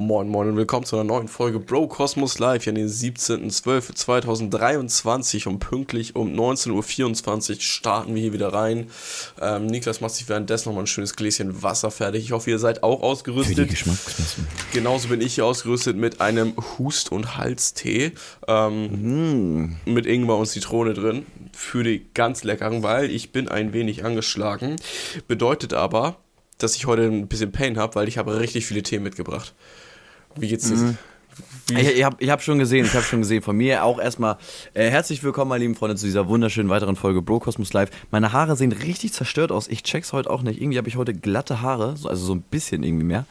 Moin Moin und willkommen zu einer neuen Folge Bro Cosmos Live hier an den 17.12.2023 und pünktlich um 19.24 Uhr starten wir hier wieder rein. Ähm, Niklas macht sich währenddessen nochmal ein schönes Gläschen Wasser fertig. Ich hoffe, ihr seid auch ausgerüstet. Für die. Genauso bin ich hier ausgerüstet mit einem Hust- und Halstee ähm, mm. mit Ingwer und Zitrone drin für die ganz leckeren, weil ich bin ein wenig angeschlagen. Bedeutet aber, dass ich heute ein bisschen Pain habe, weil ich habe richtig viele Themen mitgebracht. Wie geht's dir? Mhm. Ich, ich habe ich hab schon gesehen, ich habe schon gesehen. Von mir auch erstmal äh, herzlich willkommen, meine lieben Freunde, zu dieser wunderschönen weiteren Folge Bro Cosmos Live. Meine Haare sehen richtig zerstört aus. Ich check's heute auch nicht. Irgendwie habe ich heute glatte Haare, also so ein bisschen irgendwie mehr.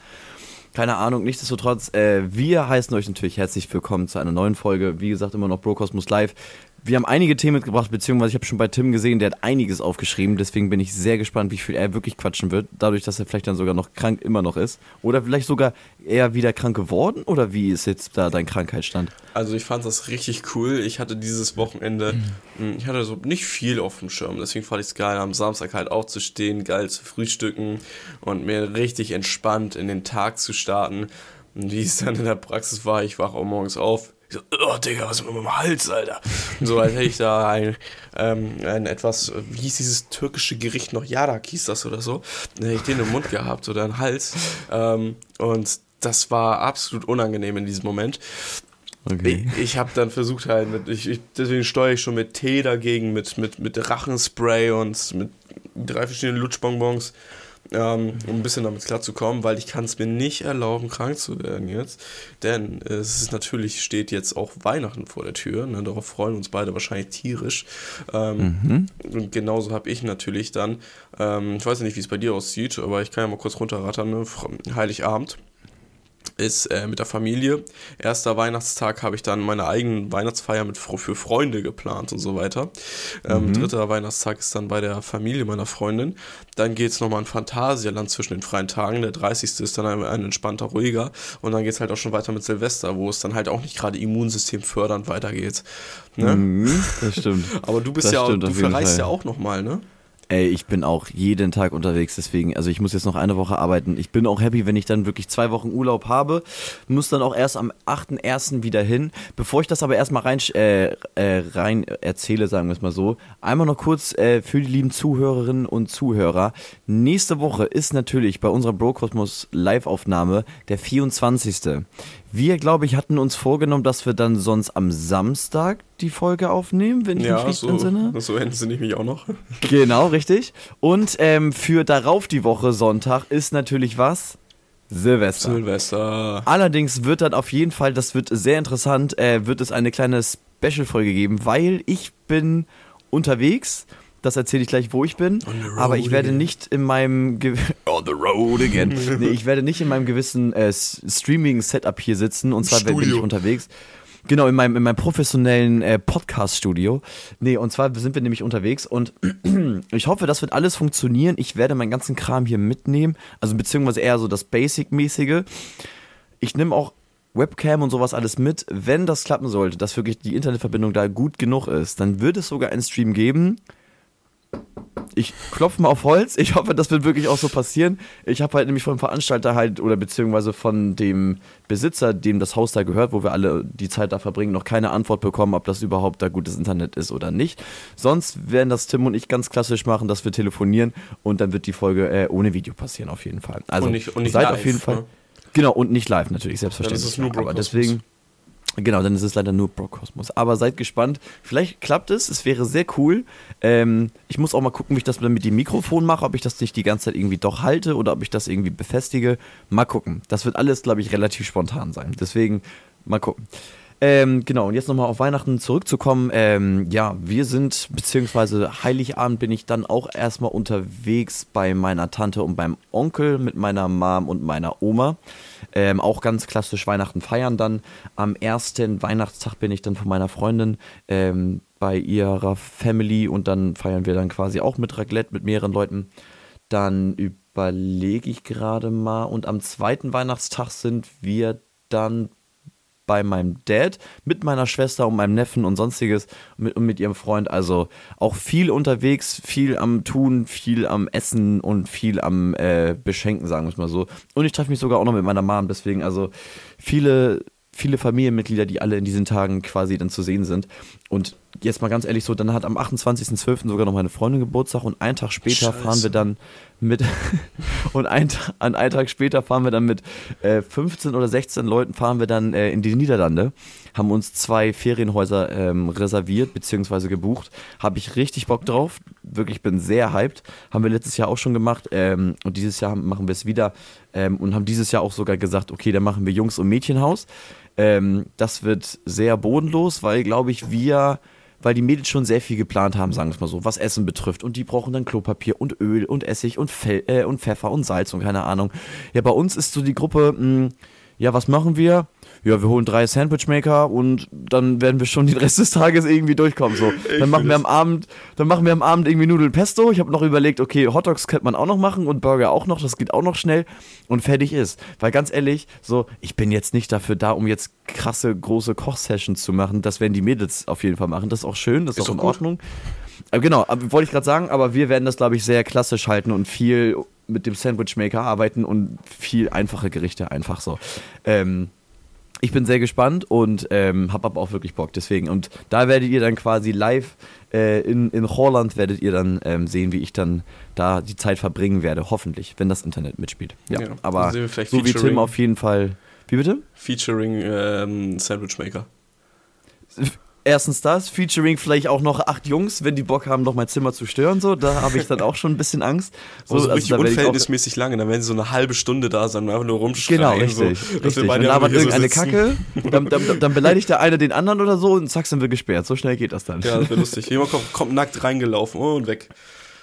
Keine Ahnung, nichtsdestotrotz, äh, wir heißen euch natürlich herzlich willkommen zu einer neuen Folge. Wie gesagt, immer noch Bro Cosmos Live. Wir haben einige Themen mitgebracht, beziehungsweise ich habe schon bei Tim gesehen, der hat einiges aufgeschrieben. Deswegen bin ich sehr gespannt, wie viel er wirklich quatschen wird. Dadurch, dass er vielleicht dann sogar noch krank immer noch ist. Oder vielleicht sogar eher wieder krank geworden? Oder wie ist jetzt da dein Krankheitsstand? Also ich fand das richtig cool. Ich hatte dieses Wochenende, mhm. ich hatte so nicht viel auf dem Schirm. Deswegen fand ich es geil, am Samstag halt aufzustehen, geil zu frühstücken und mir richtig entspannt in den Tag zu starten. Und wie es dann in der Praxis war, ich wache auch morgens auf ich so, oh Digga, was ist mit meinem Hals, Alter? Und so als hätte ich da ein, ähm, ein etwas, wie hieß dieses türkische Gericht noch, Yadak hieß das oder so. Dann hätte ich den im Mund gehabt oder im Hals. Ähm, und das war absolut unangenehm in diesem Moment. Okay. Ich, ich habe dann versucht halt mit, ich, ich, deswegen steuere ich schon mit Tee dagegen, mit, mit, mit Rachenspray und mit drei verschiedenen Lutschbonbons ähm, um ein bisschen damit klarzukommen, weil ich kann es mir nicht erlauben, krank zu werden jetzt. Denn äh, es ist natürlich, steht jetzt auch Weihnachten vor der Tür. Ne? Darauf freuen uns beide wahrscheinlich tierisch. Ähm, mhm. Und genauso habe ich natürlich dann, ähm, ich weiß ja nicht, wie es bei dir aussieht, aber ich kann ja mal kurz runterrattern, ne? Heiligabend ist äh, mit der Familie. Erster Weihnachtstag habe ich dann meine eigene Weihnachtsfeier mit für Freunde geplant und so weiter. Ähm, mhm. Dritter Weihnachtstag ist dann bei der Familie meiner Freundin. Dann geht es nochmal in Phantasialand zwischen den freien Tagen. Der 30. ist dann ein, ein entspannter, ruhiger. Und dann geht es halt auch schon weiter mit Silvester, wo es dann halt auch nicht gerade Immunsystem fördernd weitergeht. Ne? Mhm, das stimmt. Aber du bist das ja, stimmt, du verreist ja auch nochmal, ne? Ey, ich bin auch jeden Tag unterwegs, deswegen, also ich muss jetzt noch eine Woche arbeiten. Ich bin auch happy, wenn ich dann wirklich zwei Wochen Urlaub habe. Muss dann auch erst am 8.1. wieder hin. Bevor ich das aber erstmal rein, äh, äh, rein erzähle, sagen wir es mal so, einmal noch kurz äh, für die lieben Zuhörerinnen und Zuhörer. Nächste Woche ist natürlich bei unserer Brokosmos Live-Aufnahme der 24. Wir, glaube ich, hatten uns vorgenommen, dass wir dann sonst am Samstag die Folge aufnehmen, wenn ich ja, mich richtig so, entsinne. So entsinne ich mich auch noch. Genau, richtig. Und ähm, für darauf die Woche Sonntag ist natürlich was? Silvester. Silvester. Allerdings wird dann auf jeden Fall, das wird sehr interessant, äh, wird es eine kleine Special-Folge geben, weil ich bin unterwegs das erzähle ich gleich, wo ich bin. Aber ich werde again. nicht in meinem Ge On the road again. nee, ich werde nicht in meinem gewissen äh, Streaming-Setup hier sitzen. Und zwar Studio. bin ich unterwegs. Genau, in meinem, in meinem professionellen äh, Podcast-Studio. Nee, und zwar sind wir nämlich unterwegs und ich hoffe, das wird alles funktionieren. Ich werde meinen ganzen Kram hier mitnehmen. Also beziehungsweise eher so das Basic-mäßige. Ich nehme auch Webcam und sowas alles mit. Wenn das klappen sollte, dass wirklich die Internetverbindung da gut genug ist, dann wird es sogar einen Stream geben ich klopfe mal auf Holz. Ich hoffe, das wird wirklich auch so passieren. Ich habe halt nämlich vom Veranstalter halt oder beziehungsweise von dem Besitzer, dem das Haus da gehört, wo wir alle die Zeit da verbringen, noch keine Antwort bekommen, ob das überhaupt da gutes Internet ist oder nicht. Sonst werden das Tim und ich ganz klassisch machen, dass wir telefonieren und dann wird die Folge äh, ohne Video passieren auf jeden Fall. Also und nicht, und nicht seid live, auf jeden Fall. Ne? Genau, und nicht live natürlich, selbstverständlich. Das ist nur aber deswegen. Genau, dann ist es leider nur Brocosmos. Aber seid gespannt. Vielleicht klappt es. Es wäre sehr cool. Ähm, ich muss auch mal gucken, wie ich das mit dem Mikrofon mache, ob ich das nicht die ganze Zeit irgendwie doch halte oder ob ich das irgendwie befestige. Mal gucken. Das wird alles, glaube ich, relativ spontan sein. Deswegen mal gucken. Ähm, genau, und jetzt nochmal auf Weihnachten zurückzukommen. Ähm, ja, wir sind, beziehungsweise Heiligabend bin ich dann auch erstmal unterwegs bei meiner Tante und beim Onkel mit meiner Mom und meiner Oma. Ähm, auch ganz klassisch Weihnachten feiern dann. Am ersten Weihnachtstag bin ich dann von meiner Freundin ähm, bei ihrer Family und dann feiern wir dann quasi auch mit Raclette mit mehreren Leuten. Dann überlege ich gerade mal und am zweiten Weihnachtstag sind wir dann bei meinem Dad mit meiner Schwester und meinem Neffen und sonstiges mit, und mit ihrem Freund. Also auch viel unterwegs, viel am Tun, viel am Essen und viel am äh, Beschenken, sagen wir es mal so. Und ich treffe mich sogar auch noch mit meiner Mom, deswegen also viele viele Familienmitglieder, die alle in diesen Tagen quasi dann zu sehen sind. Und jetzt mal ganz ehrlich so, dann hat am 28.12. sogar noch meine Freundin Geburtstag und einen Tag später Scheiße. fahren wir dann mit und ein, an einen Tag später fahren wir dann mit äh, 15 oder 16 Leuten fahren wir dann äh, in die Niederlande, haben uns zwei Ferienhäuser ähm, reserviert bzw. gebucht, habe ich richtig Bock drauf, wirklich bin sehr hyped, haben wir letztes Jahr auch schon gemacht ähm, und dieses Jahr machen wir es wieder ähm, und haben dieses Jahr auch sogar gesagt, okay, dann machen wir Jungs- und Mädchenhaus. Ähm, das wird sehr bodenlos, weil, glaube ich, wir weil die Mädels schon sehr viel geplant haben, sagen wir es mal so, was Essen betrifft. Und die brauchen dann Klopapier und Öl und Essig und, Fe äh, und Pfeffer und Salz und keine Ahnung. Ja, bei uns ist so die Gruppe, mh, hm, ja, was machen wir? ja, wir holen drei Sandwichmaker und dann werden wir schon den Rest des Tages irgendwie durchkommen. So. Dann machen wir am Abend, dann machen wir am Abend irgendwie Nudeln Pesto. Ich habe noch überlegt, okay, Hotdogs könnte man auch noch machen und Burger auch noch, das geht auch noch schnell und fertig ist. Weil ganz ehrlich, so, ich bin jetzt nicht dafür da, um jetzt krasse, große Kochsessions zu machen. Das werden die Mädels auf jeden Fall machen. Das ist auch schön, das ist, ist auch in gut. Ordnung. Aber genau, wollte ich gerade sagen, aber wir werden das, glaube ich, sehr klassisch halten und viel mit dem Sandwichmaker arbeiten und viel einfache Gerichte einfach so. Ähm, ich bin sehr gespannt und ähm, habe aber auch wirklich Bock. Deswegen, und da werdet ihr dann quasi live äh, in, in Holland, werdet ihr dann ähm, sehen, wie ich dann da die Zeit verbringen werde. Hoffentlich, wenn das Internet mitspielt. Ja, ja aber so wie Tim auf jeden Fall. Wie bitte? Featuring ähm, Sandwich Maker. Erstens das, featuring vielleicht auch noch acht Jungs, wenn die Bock haben, noch mein Zimmer zu stören, so, da habe ich dann auch schon ein bisschen Angst. So, also, also richtig unverhältnismäßig lange, dann werden sie so eine halbe Stunde da sein und einfach nur rumschreien. Genau, richtig. So, richtig. Dann labert irgendeine so Kacke, dann, dann, dann, beleidigt der eine den anderen oder so und zack, sind wir gesperrt. So schnell geht das dann. Ja, das wäre lustig. Jemand kommt, kommt nackt reingelaufen und weg.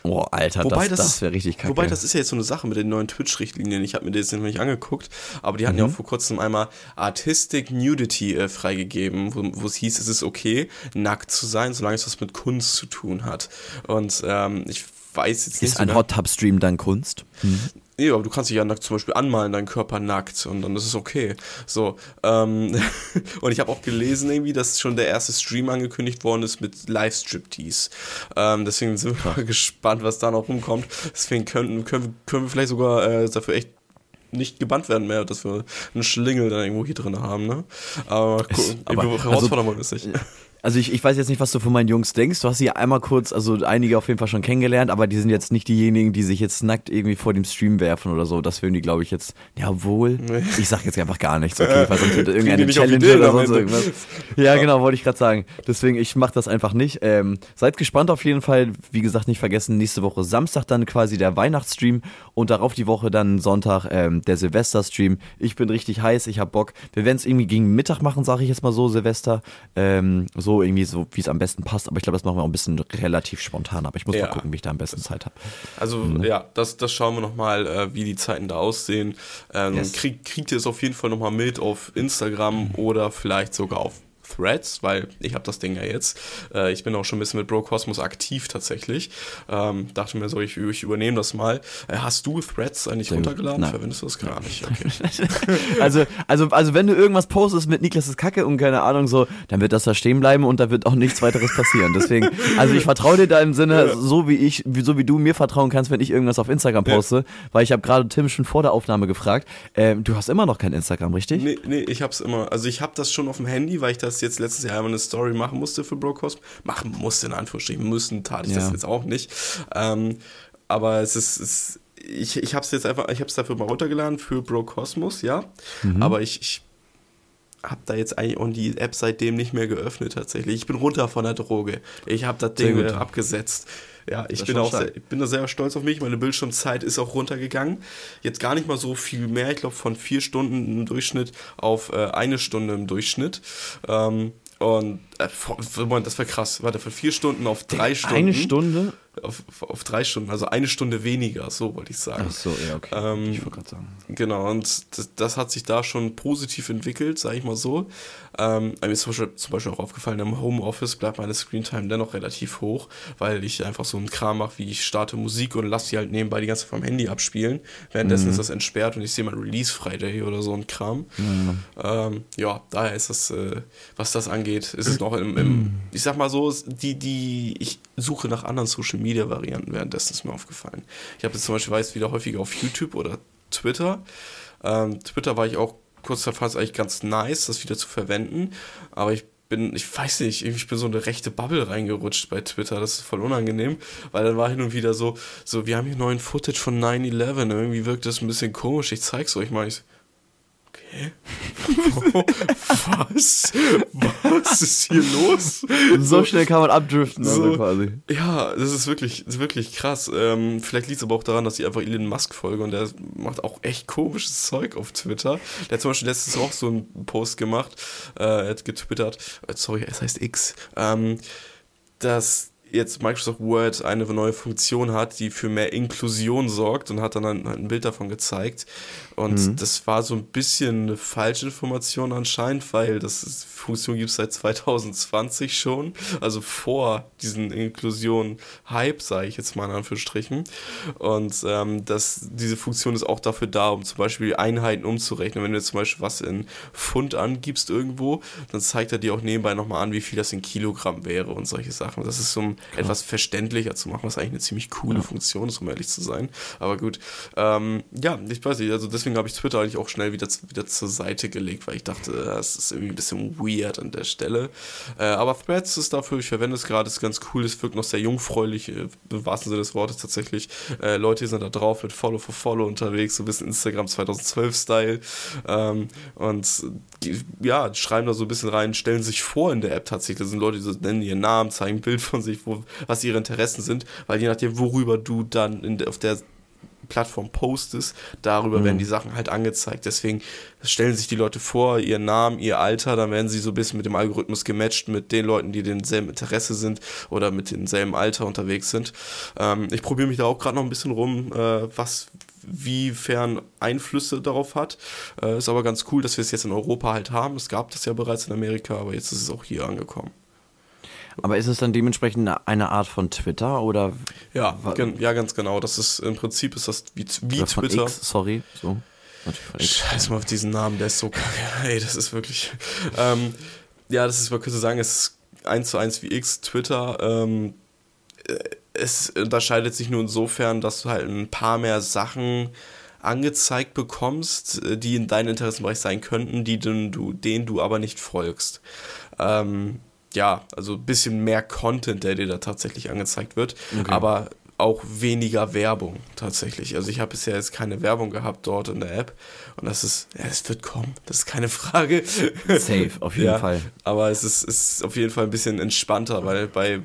Oh, Alter, wobei das, das, das wäre richtig kacke. Wobei, das ist ja jetzt so eine Sache mit den neuen Twitch-Richtlinien. Ich habe mir das nicht angeguckt, aber die hatten mhm. ja auch vor kurzem einmal Artistic Nudity äh, freigegeben, wo, es hieß, es ist okay, nackt zu sein, solange es was mit Kunst zu tun hat. Und ähm, ich weiß jetzt nicht. Ist ein Hot Tub Stream dann Kunst? Mhm. Nee, aber du kannst dich ja nackt zum Beispiel anmalen, deinen Körper nackt und dann ist es okay. So, ähm, und ich habe auch gelesen irgendwie, dass schon der erste Stream angekündigt worden ist mit Live-Striptease. Ähm, deswegen sind wir mal gespannt, was da noch rumkommt. Deswegen können, können, können wir vielleicht sogar äh, dafür echt nicht gebannt werden mehr, dass wir einen Schlingel dann irgendwo hier drin haben, ne? Aber, es, aber herausfordern also, es nicht. Also ich, ich weiß jetzt nicht, was du von meinen Jungs denkst. Du hast sie einmal kurz, also einige auf jeden Fall schon kennengelernt, aber die sind jetzt nicht diejenigen, die sich jetzt nackt irgendwie vor dem Stream werfen oder so. Das würden die, glaube ich, jetzt, ja wohl. Nee. Ich sag jetzt einfach gar nichts, okay, weil sonst wird irgendeine Challenge oder sonst irgendwas. Ja, genau, wollte ich gerade sagen. Deswegen, ich mache das einfach nicht. Ähm, seid gespannt auf jeden Fall. Wie gesagt, nicht vergessen, nächste Woche Samstag dann quasi der Weihnachtsstream und darauf die Woche dann Sonntag ähm, der Silvesterstream. Ich bin richtig heiß, ich hab Bock. Wir werden es irgendwie gegen Mittag machen, sage ich jetzt mal so, Silvester. Ähm, so irgendwie so, wie es am besten passt. Aber ich glaube, das machen wir auch ein bisschen relativ spontan. Aber ich muss ja. mal gucken, wie ich da am besten Zeit habe. Also mhm. ja, das, das schauen wir nochmal, äh, wie die Zeiten da aussehen. Ähm, yes. krieg, kriegt ihr es auf jeden Fall nochmal mit auf Instagram mhm. oder vielleicht sogar auf Threads, weil ich habe das Ding ja jetzt. Äh, ich bin auch schon ein bisschen mit Bro Cosmos aktiv tatsächlich. Ähm, dachte mir so, ich, ich übernehme das mal. Äh, hast du Threads eigentlich Sehr runtergeladen? Nein. Verwendest du das gar nicht? Okay. also, also, also wenn du irgendwas postest mit Niklas ist Kacke und keine Ahnung so, dann wird das da stehen bleiben und da wird auch nichts weiteres passieren. Deswegen, also ich vertraue dir da im Sinne, ja. so wie ich, so wie du mir vertrauen kannst, wenn ich irgendwas auf Instagram poste, ja. weil ich habe gerade Tim schon vor der Aufnahme gefragt. Äh, du hast immer noch kein Instagram, richtig? Nee, nee, ich hab's immer. Also ich habe das schon auf dem Handy, weil ich das jetzt letztes Jahr einmal eine Story machen musste für Brocosm. Machen musste in Anführungsstrichen, müssen, tat ich ja. das jetzt auch nicht. Ähm, aber es ist, es, ich, ich habe es jetzt einfach, ich habe es dafür mal runtergeladen für Brocosmos, ja. Mhm. Aber ich, ich habe da jetzt eigentlich auch die App seitdem nicht mehr geöffnet tatsächlich. Ich bin runter von der Droge. Ich habe das Ding äh, abgesetzt. Ja, ich bin auch sehr, ich bin da sehr stolz auf mich. Meine Bildschirmzeit ist auch runtergegangen. Jetzt gar nicht mal so viel mehr. Ich glaube von vier Stunden im Durchschnitt auf äh, eine Stunde im Durchschnitt. Ähm, und äh, das war krass. Warte, von vier Stunden auf drei Stunden. Eine Stunde? auf, auf drei Stunden, also eine Stunde weniger, so wollte ich sagen. Ach so, ja, okay. Ähm, ich wollte gerade sagen. Genau, und das, das, hat sich da schon positiv entwickelt, sage ich mal so. Ähm, mir ist zum Beispiel, zum Beispiel auch aufgefallen, im Homeoffice bleibt meine Screentime dennoch relativ hoch, weil ich einfach so einen Kram mache, wie ich starte Musik und lasse die halt nebenbei die ganze vom Handy abspielen. Währenddessen mhm. ist das entsperrt und ich sehe mal Release Friday oder so ein Kram. Mhm. Ähm, ja, daher ist das, äh, was das angeht, ist es noch im, im, ich sag mal so, die, die, ich suche nach anderen Social Media Varianten währenddessen ist mir aufgefallen. Ich habe jetzt zum Beispiel weiß wieder häufiger auf YouTube oder Twitter. Ähm, Twitter war ich auch kurz davor, ist eigentlich ganz nice, das wieder zu verwenden, aber ich bin, ich weiß nicht, ich bin so eine rechte Bubble reingerutscht bei Twitter. Das ist voll unangenehm, weil dann war hin und wieder so, so, wir haben hier neuen Footage von 9-11. Irgendwie wirkt das ein bisschen komisch. Ich zeig's euch mal. Ich, Hä? Was? Was ist hier los? So schnell kann man abdriften, so, also quasi. Ja, das ist wirklich, das ist wirklich krass. Ähm, vielleicht liegt es aber auch daran, dass ich einfach Elon Musk folge und der macht auch echt komisches Zeug auf Twitter. Der hat zum Beispiel letztens auch so einen Post gemacht, äh, er hat getwittert, äh, sorry, es heißt X, ähm, dass jetzt Microsoft Word eine neue Funktion hat, die für mehr Inklusion sorgt und hat dann ein, ein Bild davon gezeigt. Und mhm. das war so ein bisschen eine falsche Information anscheinend, weil das Funktion gibt es seit 2020 schon, also vor diesen Inklusion-Hype, sage ich jetzt mal in Anführungsstrichen. Und ähm, das, diese Funktion ist auch dafür da, um zum Beispiel Einheiten umzurechnen. Wenn du jetzt zum Beispiel was in Pfund angibst irgendwo, dann zeigt er dir auch nebenbei nochmal an, wie viel das in Kilogramm wäre und solche Sachen. Das ist so Klar. etwas verständlicher zu machen, was eigentlich eine ziemlich coole ja. Funktion ist, um ehrlich zu sein. Aber gut, ähm, ja, ich weiß nicht, also deswegen habe ich Twitter eigentlich auch schnell wieder, wieder zur Seite gelegt, weil ich dachte, das ist irgendwie ein bisschen weird an der Stelle. Äh, aber Threads ist dafür, ich verwende es gerade, ist ganz cool, es wirkt noch sehr jungfräulich, äh, im wahrsten Sinne des Wortes tatsächlich. Äh, Leute sind da drauf mit Follow for Follow unterwegs, so ein bisschen Instagram 2012-Style. Ähm, und ja, schreiben da so ein bisschen rein, stellen sich vor in der App tatsächlich. Das sind Leute, die nennen ihren Namen, zeigen ein Bild von sich, wo, was ihre Interessen sind, weil je nachdem, worüber du dann in, auf der Plattform postest, darüber mhm. werden die Sachen halt angezeigt. Deswegen stellen sich die Leute vor, ihren Namen, ihr Alter, dann werden sie so ein bisschen mit dem Algorithmus gematcht mit den Leuten, die denselben Interesse sind oder mit demselben Alter unterwegs sind. Ähm, ich probiere mich da auch gerade noch ein bisschen rum, äh, was wiefern Einflüsse darauf hat. Äh, ist aber ganz cool, dass wir es jetzt in Europa halt haben. Es gab das ja bereits in Amerika, aber jetzt ist es auch hier angekommen. Aber ist es dann dementsprechend eine Art von Twitter oder? Ja, ja, ganz genau. Das ist im Prinzip ist das wie, wie Twitter. X, sorry, so. Scheiß mal auf diesen Namen, der ist so kacke. Hey, das ist wirklich. Ähm, ja, das ist, man könnte sagen, es ist eins zu eins wie X, Twitter. Ähm, äh, es unterscheidet sich nur insofern, dass du halt ein paar mehr Sachen angezeigt bekommst, äh, die in deinem Interessenbereich sein könnten, die du, denen du aber nicht folgst. Ähm, ja, also ein bisschen mehr Content, der dir da tatsächlich angezeigt wird. Okay. Aber auch weniger Werbung tatsächlich. Also ich habe bisher jetzt keine Werbung gehabt dort in der App und das ist, ja, es wird kommen, das ist keine Frage. Safe, auf jeden ja, Fall. Aber es ist, ist auf jeden Fall ein bisschen entspannter, weil bei,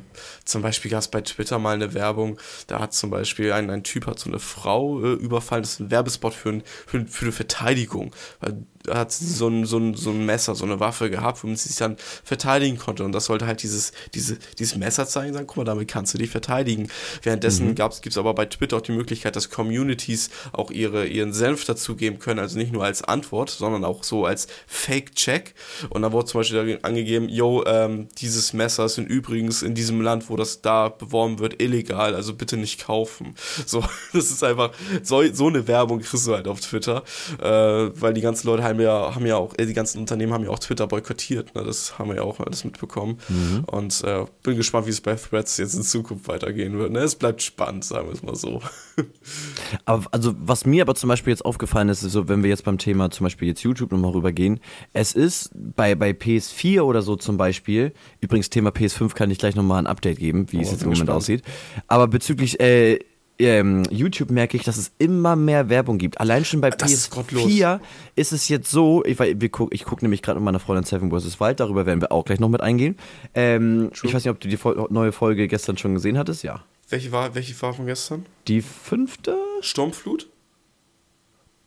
zum Beispiel gab es bei Twitter mal eine Werbung, da hat zum Beispiel ein, ein Typ hat so eine Frau äh, überfallen, das ist ein Werbespot für, ein, für, für eine Verteidigung, weil hat sie so ein, so, ein, so ein Messer, so eine Waffe gehabt, womit sie sich dann verteidigen konnte. Und das sollte halt dieses, diese, dieses Messer zeigen, sagen, guck mal, damit kannst du dich verteidigen. Währenddessen mhm. gibt es aber bei Twitter auch die Möglichkeit, dass Communities auch ihre, ihren Senf dazugeben können, also nicht nur als Antwort, sondern auch so als Fake-Check. Und da wurde zum Beispiel angegeben, yo, ähm, dieses Messer ist übrigens in diesem Land, wo das da beworben wird, illegal, also bitte nicht kaufen. So, das ist einfach, so, so eine Werbung kriegst du halt auf Twitter, äh, weil die ganzen Leute haben ja, haben ja auch, äh, die ganzen Unternehmen haben ja auch Twitter boykottiert. Ne? Das haben wir ja auch alles mitbekommen. Mhm. Und äh, bin gespannt, wie es bei Threads jetzt in Zukunft weitergehen wird. Ne? Es bleibt spannend, sagen wir es mal so. Aber also, was mir aber zum Beispiel jetzt aufgefallen ist, ist so, wenn wir jetzt beim Thema zum Beispiel jetzt YouTube nochmal rübergehen, es ist bei, bei PS4 oder so zum Beispiel, übrigens Thema PS5 kann ich gleich nochmal ein Update geben, wie oh, es jetzt im Moment spannend. aussieht. Aber bezüglich äh, ähm, YouTube merke ich, dass es immer mehr Werbung gibt. Allein schon bei das PS4 ist, ist, es jetzt so, ich, guck, ich gucke nämlich gerade mit meiner Freundin Seven vs. Wild, darüber werden wir auch gleich noch mit eingehen. Ähm, ich weiß nicht, ob du die neue Folge gestern schon gesehen hattest, ja. Welche war, welche war von gestern? Die fünfte? Sturmflut?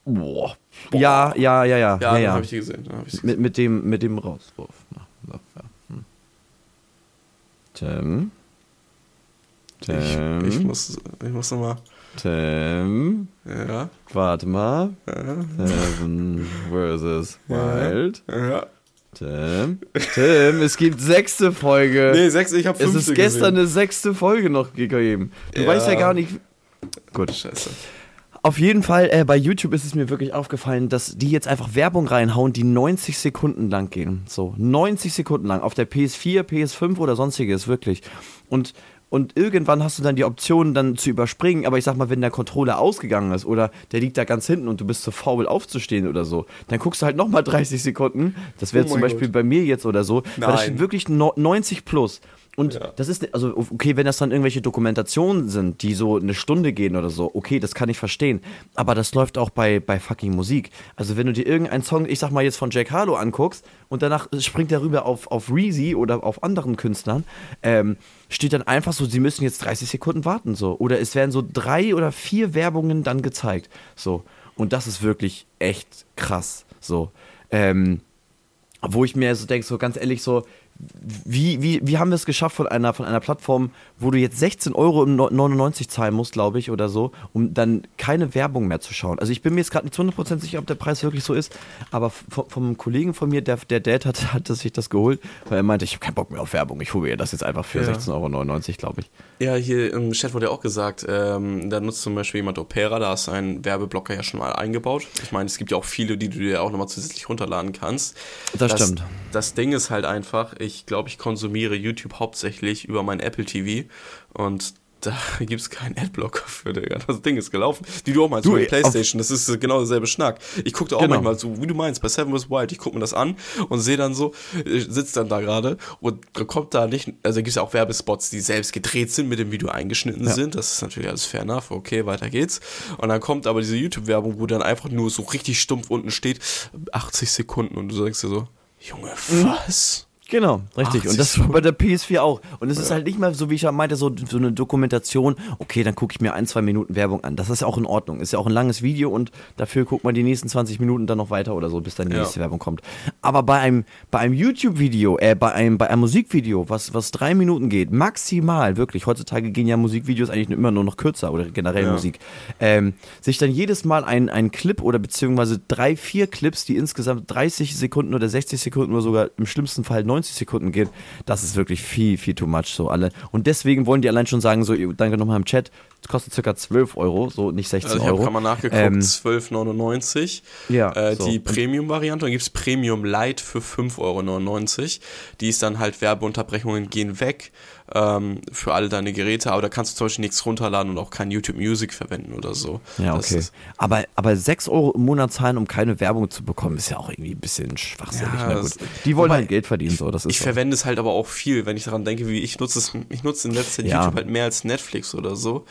Boah. Boah. Ja, ja, ja, ja. Ja, ja, habe ich die gesehen. Ich gesehen. Mit, mit, dem, mit dem Rauswurf. Ja. Hm. Tim? Tim. Ich, ich muss, ich muss nochmal. Tim. Ja. Warte mal. Ja. Seven versus Wild. ja. Tim. Tim, es gibt sechste Folge. Nee, sechs, ich habe es fünfte ist gestern gesehen. eine sechste Folge noch gegeben. Du Ja. weißt ja gar nicht. Gut. Scheiße. Auf jeden Fall, äh, bei YouTube ist es mir wirklich aufgefallen, dass die jetzt einfach Werbung reinhauen, die 90 Sekunden lang gehen. So, 90 Sekunden lang. Auf der PS4, PS5 oder sonstiges, wirklich. Und, und irgendwann hast du dann die Option, dann zu überspringen. Aber ich sag mal, wenn der Controller ausgegangen ist oder der liegt da ganz hinten und du bist zu faul aufzustehen oder so, dann guckst du halt nochmal 30 Sekunden. Das wäre Oh zum Beispiel Gott. bei mir jetzt oder so. Weil das Nein. steht wirklich no 90 plus. Und Ja. das ist, also okay, wenn das dann irgendwelche Dokumentationen sind, die so eine Stunde gehen oder so, okay, das kann ich verstehen. Aber das läuft auch bei, bei fucking Musik. Also wenn du dir irgendeinen Song, ich sag mal jetzt von Jack Harlow anguckst und danach springt er rüber auf, auf Reezy oder auf anderen Künstlern, ähm, steht dann einfach so, sie müssen jetzt 30 Sekunden warten, so. Oder es werden so drei oder vier Werbungen dann gezeigt. So. Und das ist wirklich echt krass. So. Ähm, wo ich mir so denke, so ganz ehrlich, so, wie, wie, wie haben wir es geschafft von einer, von einer Plattform, wo du jetzt 16 Euro im No- 99 zahlen musst, glaube ich, oder so, um dann keine Werbung mehr zu schauen. Also ich bin mir jetzt gerade nicht zu 100% sicher, ob der Preis wirklich so ist, aber vom, vom Kollegen von mir, der, der Dad hat, hat sich das geholt, weil er meinte, ich habe keinen Bock mehr auf Werbung, ich hole mir das jetzt einfach für Ja. 16,99 Euro, glaube ich. Ja, hier im Chat wurde ja auch gesagt, ähm, da nutzt zum Beispiel jemand Opera, da ist ein Werbeblocker ja schon mal eingebaut. Ich meine, es gibt ja auch viele, die du dir auch nochmal zusätzlich runterladen kannst. Das stimmt. Das Ding ist halt einfach, ich glaube, ich konsumiere YouTube hauptsächlich über mein Apple TV und da gibt es keinen Adblocker für, Digga. Das Ding ist gelaufen. Wie du auch meinst, Du, bei Playstation, das ist äh, genau derselbe Schnack. Ich gucke da auch Genau. manchmal so, wie du meinst, bei Seven vs. Wild, ich gucke mir das an und sehe dann so, ich sitze dann da gerade und kommt da nicht, also gibt es ja auch Werbespots, die selbst gedreht sind, mit dem Video eingeschnitten Ja. sind. Das ist natürlich alles fair enough, okay, weiter geht's. Und dann kommt aber diese YouTube-Werbung, wo dann einfach nur so richtig stumpf unten steht, 80 Sekunden und du sagst dir so, Junge, was? Genau, richtig. 80 Und das war bei der PS4 auch. Und es ist halt nicht mal so, wie ich ja meinte, so, so eine Dokumentation. Okay, dann gucke ich mir ein, zwei Minuten Werbung an. Das ist ja auch in Ordnung. Ist ja auch ein langes Video und dafür guckt man die nächsten 20 Minuten dann noch weiter oder so, bis dann die Ja. nächste Werbung kommt. Aber bei einem, bei einem YouTube-Video, äh, bei einem, bei einem Musikvideo, was, was drei Minuten geht, maximal, wirklich, heutzutage gehen ja Musikvideos eigentlich immer nur noch kürzer oder generell Ja. Musik, ähm, sich dann jedes Mal ein, ein Clip oder beziehungsweise drei, vier Clips, die insgesamt 30 Sekunden oder 60 Sekunden oder sogar im schlimmsten Fall 90 Sekunden gehen, das ist wirklich viel, viel too much so alle. Und deswegen wollen die allein schon sagen, so, danke nochmal im Chat, es kostet circa 12 Euro, so nicht 16 Also ich habe Euro. mal nachgeguckt, Ähm, 12,99. Ja, Äh, so. Die Premium-Variante, dann gibt es Premium Lite für 5,99 Euro. Die ist dann halt Werbeunterbrechungen gehen weg ähm, für alle deine Geräte, aber da kannst du zum Beispiel nichts runterladen und auch kein YouTube Music verwenden oder so. Ja, okay. Aber, aber 6 Euro im Monat zahlen, um keine Werbung zu bekommen, ist ja auch irgendwie ein bisschen schwachsinnig. Ja, Na gut. Die wollen halt Geld verdienen, so. Das ist Ich so. verwende es halt aber auch viel, wenn ich daran denke, wie ich nutze es, ich nutze in letzter Zeit Ja. YouTube halt mehr als Netflix oder so.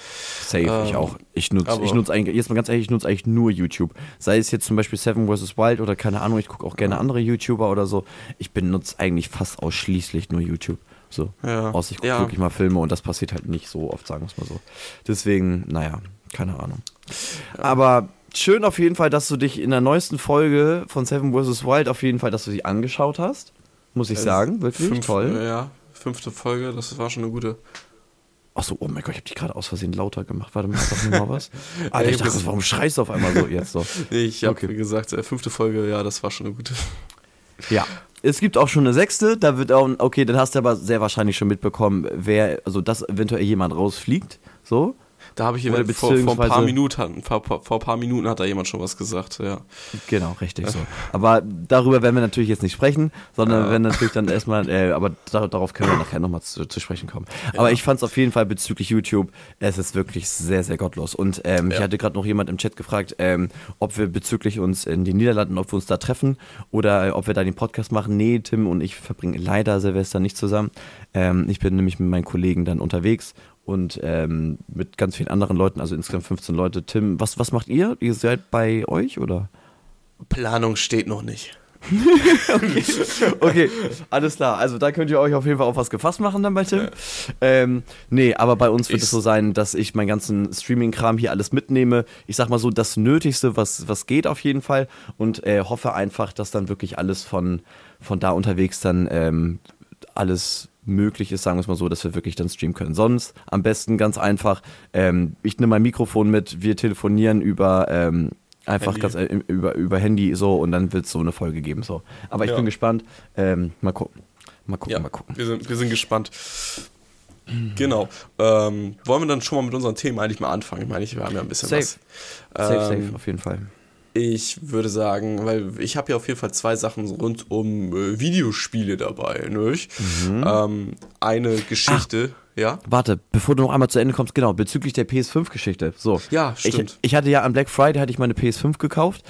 Safe, ich Ähm, auch. Ich nutze ich eigentlich, jetzt mal ganz ehrlich, ich nutze eigentlich nur YouTube. Sei es jetzt zum Beispiel Seven vs. Wild oder keine Ahnung, ich gucke auch gerne andere YouTuber oder so. Ich benutze eigentlich fast ausschließlich nur YouTube. So. Ja. Außer ich gucke Ja. wirklich mal Filme und das passiert halt nicht so oft, sagen wir es mal so. Deswegen, naja, keine Ahnung. Aber schön auf jeden Fall, dass du dich in der neuesten Folge von Seven vs. Wild auf jeden Fall, dass du sie angeschaut hast. Muss ich Also sagen, wirklich Fünf, toll. Ja, fünfte Folge, das war schon eine gute. Achso, oh mein Gott, ich habe dich gerade aus Versehen lauter gemacht. Warte mal, sag mal was. Alter, ich dachte, warum schreist du auf einmal so jetzt so? Ich habe Okay. gesagt, äh, fünfte Folge, ja, das war schon eine gute. Ja. Es gibt auch schon eine sechste, da wird auch, okay, dann hast du aber sehr wahrscheinlich schon mitbekommen, wer, also dass eventuell jemand rausfliegt, so. Da habe ich Oder vor, vor ein paar Minuten, vor, vor ein paar Minuten hat da jemand schon was gesagt, ja. Genau, richtig so. Aber darüber werden wir natürlich jetzt nicht sprechen, sondern Ja. werden natürlich dann erstmal, äh, aber da, darauf können wir nachher nochmal zu, zu sprechen kommen. Aber ich fand es auf jeden Fall bezüglich YouTube, es ist wirklich sehr, sehr gottlos. Und ähm, ich Ja. hatte gerade noch jemand im Chat gefragt, ähm, ob wir bezüglich uns in den Niederlanden, ob wir uns da treffen oder äh, ob wir da den Podcast machen. Nee, Tim und ich verbringen leider Silvester nicht zusammen. Ähm, ich bin nämlich mit meinen Kollegen dann unterwegs und ähm, mit ganz vielen anderen Leuten, also insgesamt 15 Leute. Tim, was, was macht ihr? Ihr seid bei euch oder? Planung steht noch nicht. Okay, alles klar. Also da könnt ihr euch auf jeden Fall auf was gefasst machen dann bei Tim. Ähm, nee, aber bei uns wird es so sein, dass ich meinen ganzen Streaming-Kram hier alles mitnehme. Ich sag mal so, das Nötigste, was, was geht auf jeden Fall. Und äh, hoffe einfach, dass dann wirklich alles von, von da unterwegs dann ähm, alles möglich ist, sagen wir es mal so, dass wir wirklich dann streamen können. Sonst am besten ganz einfach, ähm, ich nehme mein Mikrofon mit, wir telefonieren über ähm, einfach Handy. ganz äh, über, über Handy so und dann wird es so eine Folge geben. So. Aber ich ja. bin gespannt. Ähm, mal gucken. Mal gucken, ja, mal gucken. Wir sind, wir sind gespannt. Genau. Ähm, wollen wir dann schon mal mit unseren Themen eigentlich mal anfangen? Ich meine, wir haben ja ein bisschen safe. was. Safe, ähm, safe, auf jeden Fall. Ich würde sagen, weil ich habe ja auf jeden Fall zwei Sachen rund um äh, Videospiele dabei, nicht? Mhm. Ähm, eine Geschichte, Ach, ja. Warte, bevor du noch einmal zu Ende kommst, genau, bezüglich der PS5-Geschichte. So. Ja, stimmt. Ich, ich, hatte ja an Black Friday hatte ich meine PS5 gekauft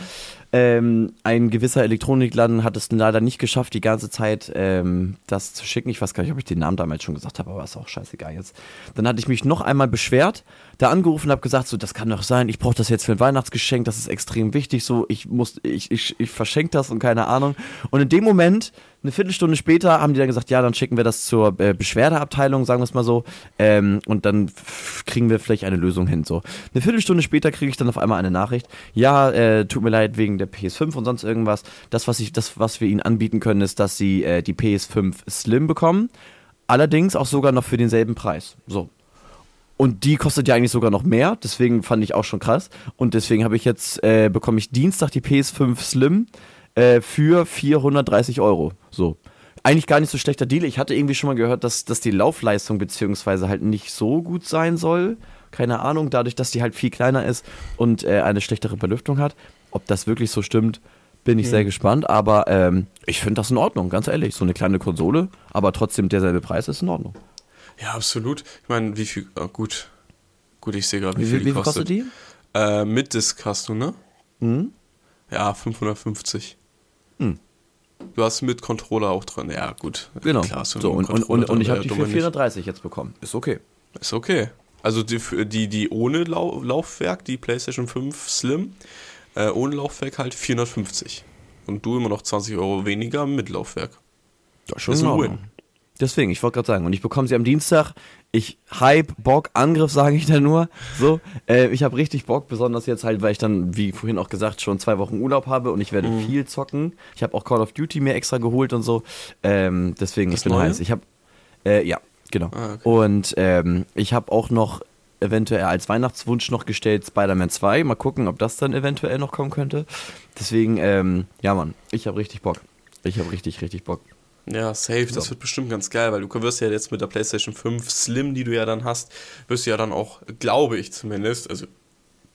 ähm, ein gewisser Elektronikladen hat es leider nicht geschafft, die ganze Zeit ähm, das zu schicken. Ich weiß gar nicht, ob ich den Namen damals schon gesagt habe, aber ist auch scheißegal jetzt. Dann hatte ich mich noch einmal beschwert, da angerufen und habe gesagt, so, das kann doch sein, ich brauche das jetzt für ein Weihnachtsgeschenk, das ist extrem wichtig, so, ich muss, ich, ich, ich verschenke das und keine Ahnung. Und in dem Moment eine Viertelstunde später haben die dann gesagt, ja, dann schicken wir das zur äh, Beschwerdeabteilung, sagen wir es mal so, ähm, und dann kriegen wir vielleicht eine Lösung hin. So. Eine Viertelstunde später kriege ich dann auf einmal eine Nachricht, ja, äh, tut mir leid wegen der PS5 und sonst irgendwas. Das, was ich, das, was wir ihnen anbieten können, ist, dass sie äh, die PS5 Slim bekommen. Allerdings auch sogar noch für denselben Preis. So. Und die kostet ja eigentlich sogar noch mehr, deswegen fand ich auch schon krass. Und deswegen habe ich jetzt, äh, bekomme ich Dienstag die PS5 Slim äh, für 430 Euro. So. Eigentlich gar nicht so schlechter Deal. Ich hatte irgendwie schon mal gehört, dass, dass die Laufleistung beziehungsweise halt nicht so gut sein soll. Keine Ahnung, dadurch, dass die halt viel kleiner ist und äh, eine schlechtere Belüftung hat. Ob das wirklich so stimmt, bin ich mhm. sehr gespannt. Aber ähm, ich finde das in Ordnung, ganz ehrlich. So eine kleine Konsole, aber trotzdem derselbe Preis ist in Ordnung. Ja, absolut. Ich meine, wie viel. Oh, gut. Gut, ich sehe gerade, wie, wie, viel die wie kostet. Wie kostet die? Äh, mit Disk hast du, ne? Mhm. Ja, 550. Hm. Du hast mit Controller auch drin. Ja, gut. Genau. Klar, so, und, und, und, und, ich habe die für 430 jetzt bekommen. Ist okay. Ist okay. Also die, die, die ohne Lau Laufwerk, die PlayStation 5 Slim, äh, ohne Laufwerk halt 450. Und du immer noch 20 Euro weniger mit Laufwerk. Das ist schon ist ein Win. Deswegen, ich wollte gerade sagen, und ich bekomme sie am Dienstag. Ich Hype, Bock, Angriff, sage ich da nur. So, äh, ich habe richtig Bock, besonders jetzt halt, weil ich dann, wie vorhin auch gesagt, schon zwei Wochen Urlaub habe und ich werde mhm. viel zocken. Ich habe auch Call of Duty mir extra geholt und so. Ähm, deswegen, das ich bin neue? heiß. Ich habe, äh, ja, genau. Ah, okay. Und ähm, ich habe auch noch eventuell als Weihnachtswunsch noch gestellt Spider-Man 2. Mal gucken, ob das dann eventuell noch kommen könnte. Deswegen, ähm, ja, Mann, ich habe richtig Bock. Ich habe richtig, richtig Bock. Ja, safe, das wird bestimmt ganz geil, weil du wirst ja jetzt mit der PlayStation 5 Slim, die du ja dann hast, wirst du ja dann auch, glaube ich zumindest, also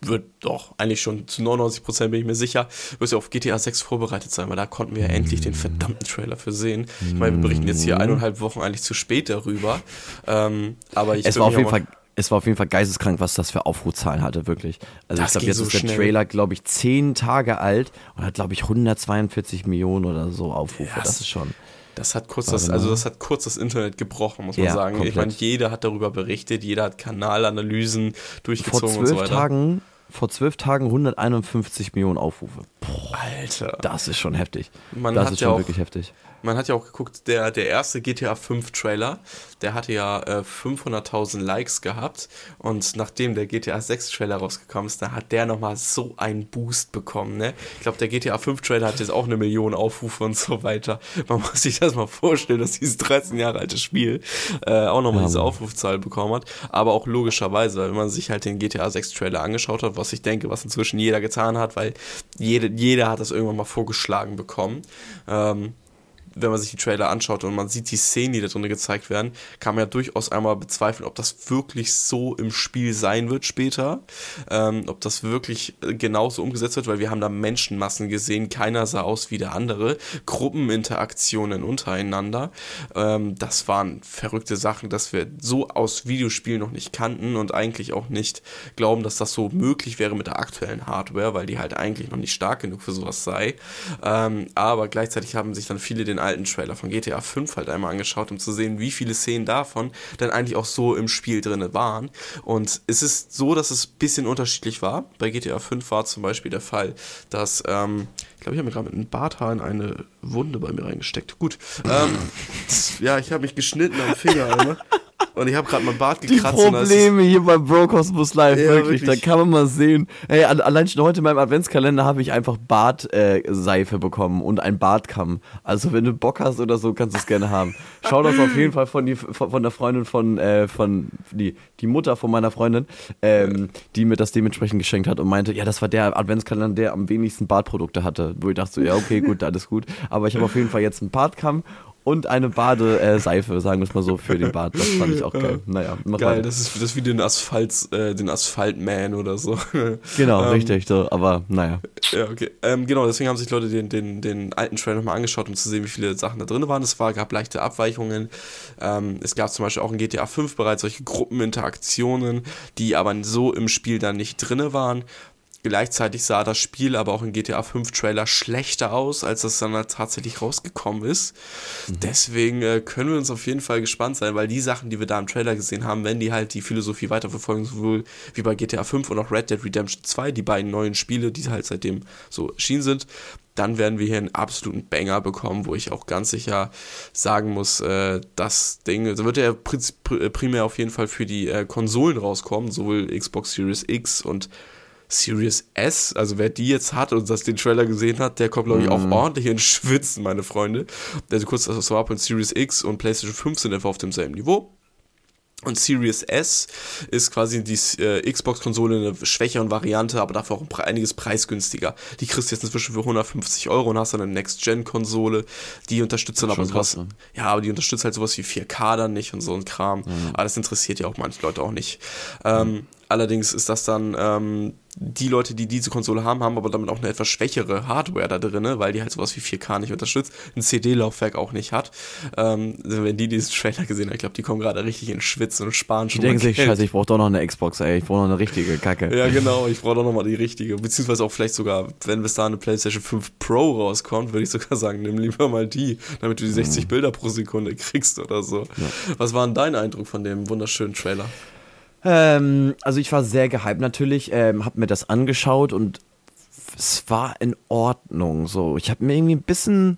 wird doch eigentlich schon zu 99% bin ich mir sicher, wirst du auf GTA 6 vorbereitet sein, weil da konnten wir ja endlich den verdammten Trailer für sehen. Ich meine, wir berichten jetzt hier mhm. eineinhalb Wochen eigentlich zu spät darüber. Ähm, aber ich es war auf jeden Fall es war auf jeden Fall geisteskrank, was das für Aufrufzahlen hatte, wirklich. Also das ich glaube, jetzt so ist der schnell. Trailer, glaube ich, zehn Tage alt und hat, glaube ich, 142 Millionen oder so Aufrufe. Ja, das ist schon. Das hat kurz das, also das hat kurz das Internet gebrochen, muss man ja, sagen. Komplett. Ich meine, jeder hat darüber berichtet, jeder hat Kanalanalysen durchgezogen vor und so weiter. Tagen, vor zwölf Tagen 151 Millionen Aufrufe. Boah, Alter. Das ist schon heftig. Man das ist schon ja auch, wirklich heftig man hat ja auch geguckt, der, der erste GTA 5 Trailer, der hatte ja äh, 500.000 Likes gehabt und nachdem der GTA 6 Trailer rausgekommen ist, da hat der nochmal so einen Boost bekommen, ne? Ich glaube, der GTA 5 Trailer hat jetzt auch eine Million Aufrufe und so weiter. Man muss sich das mal vorstellen, dass dieses 13 Jahre alte Spiel äh, auch nochmal ja, diese Aufrufzahl bekommen hat, aber auch logischerweise, wenn man sich halt den GTA 6 Trailer angeschaut hat, was ich denke, was inzwischen jeder getan hat, weil jede, jeder hat das irgendwann mal vorgeschlagen bekommen, ähm, wenn man sich die Trailer anschaut und man sieht die Szenen, die da drin gezeigt werden, kann man ja durchaus einmal bezweifeln, ob das wirklich so im Spiel sein wird später. Ähm, ob das wirklich äh, genauso umgesetzt wird, weil wir haben da Menschenmassen gesehen, keiner sah aus wie der andere. Gruppeninteraktionen untereinander. Ähm, das waren verrückte Sachen, dass wir so aus Videospielen noch nicht kannten und eigentlich auch nicht glauben, dass das so möglich wäre mit der aktuellen Hardware, weil die halt eigentlich noch nicht stark genug für sowas sei. Ähm, aber gleichzeitig haben sich dann viele den alten Trailer von GTA 5 halt einmal angeschaut, um zu sehen, wie viele Szenen davon dann eigentlich auch so im Spiel drin waren. Und es ist so, dass es ein bisschen unterschiedlich war. Bei GTA 5 war zum Beispiel der Fall, dass, ähm, ich glaube, ich habe mir gerade mit einem Barthaar in eine Wunde bei mir reingesteckt. Gut. Ähm, ja, ich habe mich geschnitten am Finger, Alter. Und ich habe gerade mein Bart gekratzt. Die Probleme hier beim Bro Cosmos Live, ja, wirklich, wirklich, da kann man mal sehen. Hey, allein schon heute in meinem Adventskalender habe ich einfach Bartseife äh, bekommen und ein Bartkamm. Also wenn du Bock hast oder so, kannst du es gerne haben. Schau das auf jeden Fall von, die, von, von der Freundin von, äh, von die, die Mutter von meiner Freundin, ähm, die mir das dementsprechend geschenkt hat und meinte, ja, das war der Adventskalender, der am wenigsten Bartprodukte hatte. Wo ich dachte so, ja, okay, gut, alles gut. Aber ich habe auf jeden Fall jetzt einen Bartkamm und eine Badeseife, äh, sagen wir es mal so, für den Bad. Das fand ich auch geil. Naja, geil, das ist, das ist wie den Asphalt, äh, den Asphaltman oder so. Genau, ähm, richtig, so, aber naja. Ja, okay. Ähm, genau, deswegen haben sich Leute den, den, den alten Trailer nochmal angeschaut, um zu sehen, wie viele Sachen da drin waren. Es war, gab leichte Abweichungen. Ähm, es gab zum Beispiel auch in GTA 5 bereits solche Gruppeninteraktionen, die aber so im Spiel dann nicht drin waren. Gleichzeitig sah das Spiel aber auch in GTA 5 Trailer schlechter aus, als das dann tatsächlich rausgekommen ist. Mhm. Deswegen äh, können wir uns auf jeden Fall gespannt sein, weil die Sachen, die wir da im Trailer gesehen haben, wenn die halt die Philosophie weiterverfolgen, sowohl wie bei GTA 5 und auch Red Dead Redemption 2, die beiden neuen Spiele, die halt seitdem so erschienen sind, dann werden wir hier einen absoluten Banger bekommen, wo ich auch ganz sicher sagen muss, äh, das Ding, also wird ja primär auf jeden Fall für die äh, Konsolen rauskommen, sowohl Xbox Series X und Series S, also wer die jetzt hat und das den Trailer gesehen hat, der kommt, glaube ich, auch mm. ordentlich in Schwitzen, meine Freunde. Also kurz das Swap und Series X und PlayStation 5 sind einfach auf demselben Niveau. Und Series S ist quasi die äh, Xbox-Konsole eine schwächere Variante, aber dafür auch einiges preisgünstiger. Die kriegst du jetzt inzwischen für 150 Euro und hast dann eine Next-Gen-Konsole. Die unterstützt dann aber sowas. Krass, ne? Ja, aber die unterstützt halt sowas wie 4K dann nicht und so ein Kram. Mhm. Aber das interessiert ja auch manche Leute auch nicht. Ähm, mhm. Allerdings ist das dann ähm, die Leute, die diese Konsole haben, haben aber damit auch eine etwas schwächere Hardware da drin, weil die halt sowas wie 4K nicht unterstützt, ein CD-Laufwerk auch nicht hat. Ähm, wenn die diesen Trailer gesehen haben, ich glaube, die kommen gerade richtig in Schwitzen und sparen schon. Die denken sich, scheiße, ich brauche doch noch eine Xbox, ey, ich brauche noch eine richtige Kacke. ja, genau, ich brauche doch noch mal die richtige. Beziehungsweise auch vielleicht sogar, wenn bis da eine PlayStation 5 Pro rauskommt, würde ich sogar sagen, nimm lieber mal die, damit du die 60 mhm. Bilder pro Sekunde kriegst oder so. Ja. Was war denn dein Eindruck von dem wunderschönen Trailer? Ähm, also ich war sehr gehypt natürlich, ähm, habe mir das angeschaut und es war in Ordnung. So, ich habe mir irgendwie ein bisschen,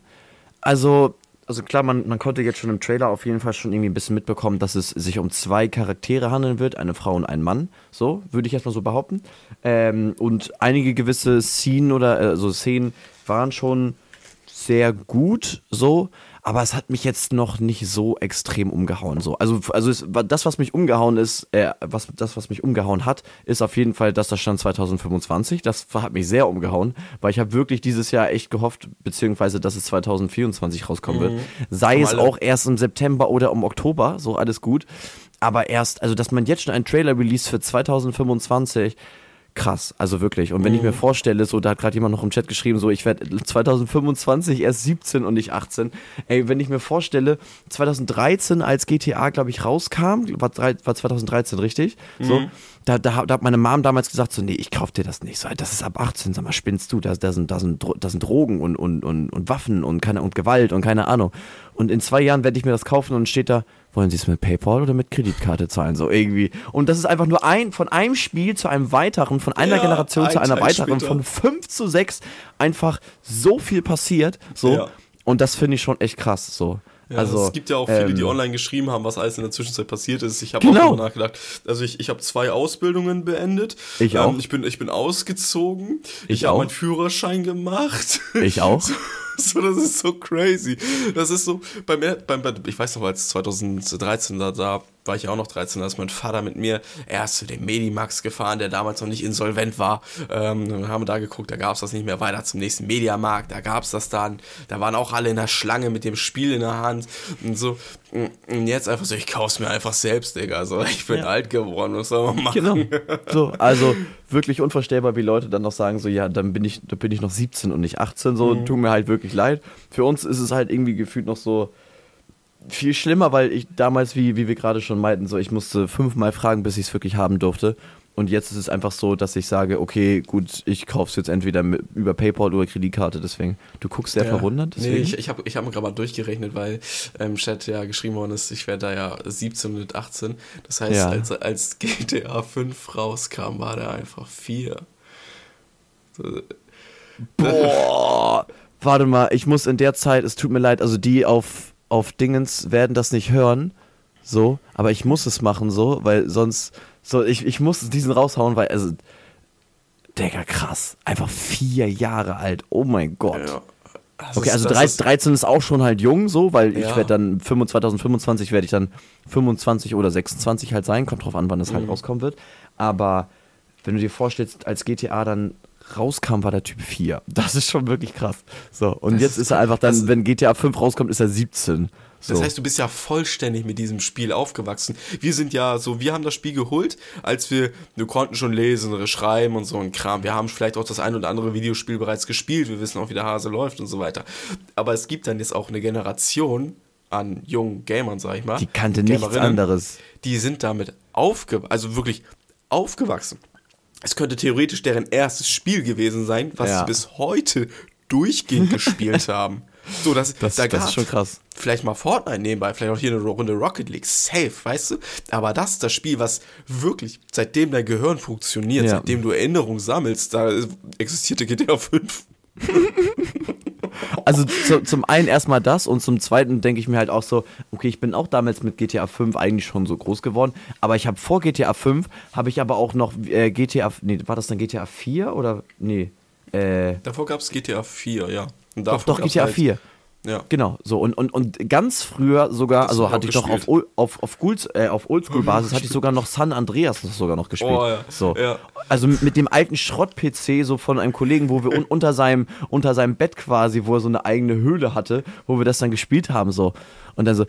also, also klar, man, man konnte jetzt schon im Trailer auf jeden Fall schon irgendwie ein bisschen mitbekommen, dass es sich um zwei Charaktere handeln wird, eine Frau und ein Mann. So, würde ich erstmal so behaupten. Ähm, und einige gewisse Szenen oder also Szenen waren schon sehr gut so aber es hat mich jetzt noch nicht so extrem umgehauen. So. Also, also es, das, was mich umgehauen ist, äh, was, das, was mich umgehauen hat, ist auf jeden Fall, dass das stand 2025. Das hat mich sehr umgehauen, weil ich habe wirklich dieses Jahr echt gehofft, beziehungsweise, dass es 2024 rauskommen mhm. wird. Sei es auch erst im September oder im Oktober, so alles gut. Aber erst, also dass man jetzt schon einen Trailer release für 2025, krass, also wirklich. Und wenn mhm. ich mir mhm. vorstelle, so, da hat gerade jemand noch im Chat geschrieben, so, ich werde 2025 erst 17 und nicht 18. Ey, wenn ich mir vorstelle, 2013, als GTA, glaube ich, rauskam, war, war 2013, richtig? Mhm. So, da, da, da, hat meine Mom damals gesagt, so, nee, ich kauf dir das nicht. So, das ist ab 18, sag mal, spinnst du, da, da, sind, da, sind, da sind Drogen und, und, und, und Waffen und, keine, und Gewalt und keine Ahnung. Und in zwei Jahren werde ich mir das kaufen und steht da, wollen Sie es mit PayPal oder mit Kreditkarte zahlen? So irgendwie. Und das ist einfach nur ein, von einem Spiel zu einem weiteren, von einer ja, Generation ein zu einer Teil weiteren, später. von fünf zu sechs einfach so viel passiert. So. Ja. Und das finde ich schon echt krass. So. Ja, also, es gibt ja auch viele, ähm, die online geschrieben haben, was alles in der Zwischenzeit passiert ist. Ich habe genau. auch darüber nachgedacht. Also ich, ich habe zwei Ausbildungen beendet. Ich auch. Ähm, ich, bin, ich bin ausgezogen. Ich, ich habe meinen Führerschein gemacht. Ich auch. so, das ist so crazy. Das ist so, beim, beim, ich weiß noch, als 2013 da, da war ich auch noch 13, da ist mein Vater mit mir erst zu dem Medimax gefahren, der damals noch nicht insolvent war. Ähm, dann haben wir da geguckt, da gab es das nicht mehr weiter zum nächsten Mediamarkt, da gab es das dann. Da waren auch alle in der Schlange mit dem Spiel in der Hand und so. Und jetzt einfach so, ich kauf's mir einfach selbst, Digga. So, ich bin ja. alt geworden, was soll man machen? Genau. So, also wirklich unvorstellbar, wie Leute dann noch sagen, so, ja, dann bin ich, dann bin ich noch 17 und nicht 18, so, mhm. tut mir halt wirklich leid. Für uns ist es halt irgendwie gefühlt noch so, viel schlimmer, weil ich damals, wie, wie wir gerade schon meinten, so ich musste fünfmal fragen, bis ich es wirklich haben durfte. Und jetzt ist es einfach so, dass ich sage, okay, gut, ich kaufe es jetzt entweder mit, über PayPal oder Kreditkarte. Deswegen, du guckst sehr ja. verwundert. Deswegen? Nee, ich, ich habe ich hab mir gerade mal durchgerechnet, weil im Chat ja geschrieben worden ist, ich werde da ja 17 und 18. Das heißt, ja. als, als GTA 5 rauskam, war der einfach 4. Boah, warte mal, ich muss in der Zeit, es tut mir leid, also die auf auf Dingens werden das nicht hören. So, aber ich muss es machen, so, weil sonst, so, ich, ich muss diesen raushauen, weil, also, Digga, krass. Einfach vier Jahre alt. Oh mein Gott. Ja. Also okay, also 13, 13 ist auch schon halt jung, so, weil ja. ich werde dann 2025 werde ich dann 25 oder 26 halt sein, kommt drauf an, wann das halt mhm. rauskommen wird. Aber wenn du dir vorstellst, als GTA dann rauskam, war der Typ 4. Das ist schon wirklich krass. So, und das jetzt ist er einfach dann, also, wenn GTA 5 rauskommt, ist er 17. So. Das heißt, du bist ja vollständig mit diesem Spiel aufgewachsen. Wir sind ja so, wir haben das Spiel geholt, als wir, wir konnten schon lesen, schreiben und so ein Kram. Wir haben vielleicht auch das ein oder andere Videospiel bereits gespielt. Wir wissen auch, wie der Hase läuft und so weiter. Aber es gibt dann jetzt auch eine Generation an jungen Gamern, sag ich mal. Die kannte nichts anderes. Die sind damit aufgewachsen, also wirklich aufgewachsen. Es könnte theoretisch deren erstes Spiel gewesen sein, was ja. sie bis heute durchgehend gespielt haben. So, das, das, da das ist schon krass. Vielleicht mal Fortnite nebenbei, vielleicht auch hier eine Runde Rocket League. Safe, weißt du? Aber das ist das Spiel, was wirklich, seitdem dein Gehirn funktioniert, ja. seitdem du Erinnerungen sammelst, da existierte GTA 5. also zu, zum einen erstmal das und zum zweiten denke ich mir halt auch so, okay, ich bin auch damals mit GTA 5 eigentlich schon so groß geworden, aber ich habe vor GTA 5 habe ich aber auch noch äh, GTA, nee, war das dann GTA 4 oder nee? Äh, Davor gab es GTA 4, ja. doch, doch GTA halt 4. Ja. Genau, so und, und, und ganz früher sogar, das also hatte ich doch auf, auf, auf, äh, auf Oldschool-Basis, hatte ich sogar noch San Andreas sogar noch gespielt. Oh, ja. So. Ja. Also mit dem alten Schrott-PC so von einem Kollegen, wo wir un unter, seinem, unter seinem Bett quasi, wo er so eine eigene Höhle hatte, wo wir das dann gespielt haben, so. Und dann so.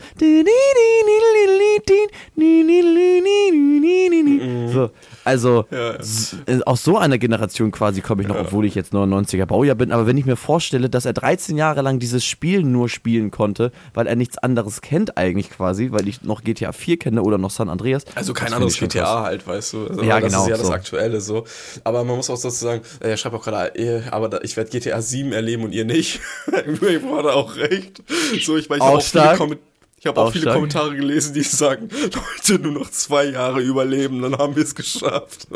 So, also ja, ja. aus so einer Generation quasi komme ich noch, ja. obwohl ich jetzt 99er Baujahr bin. Aber wenn ich mir vorstelle, dass er 13 Jahre lang dieses Spiel nur spielen konnte, weil er nichts anderes kennt eigentlich quasi, weil ich noch GTA 4 kenne oder noch San Andreas. Also kein anderes GTA krass. halt, weißt du. Also ja, das genau. ist ja so. das Aktuelle so. Aber man muss auch sozusagen, er schreibt auch gerade, äh, aber ich werde GTA 7 erleben und ihr nicht. Irgendwie war da auch recht. So, ich, meine, ich habe auch viele Kommentare ich habe auch, viele. Kommentare gelesen, die sagen, Leute, nur noch zwei Jahre überleben, dann haben wir es geschafft.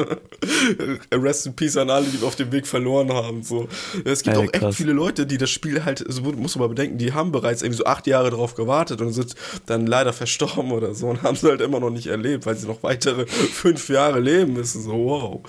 Rest in Peace an alle, die wir auf dem Weg verloren haben. So. Es gibt Ey, auch echt viele Leute, die das Spiel halt, also muss man mal bedenken, die haben bereits irgendwie so acht Jahre drauf gewartet und sind dann leider verstorben oder so und haben es halt immer noch nicht erlebt, weil sie noch weitere fünf Jahre leben müssen. So, wow.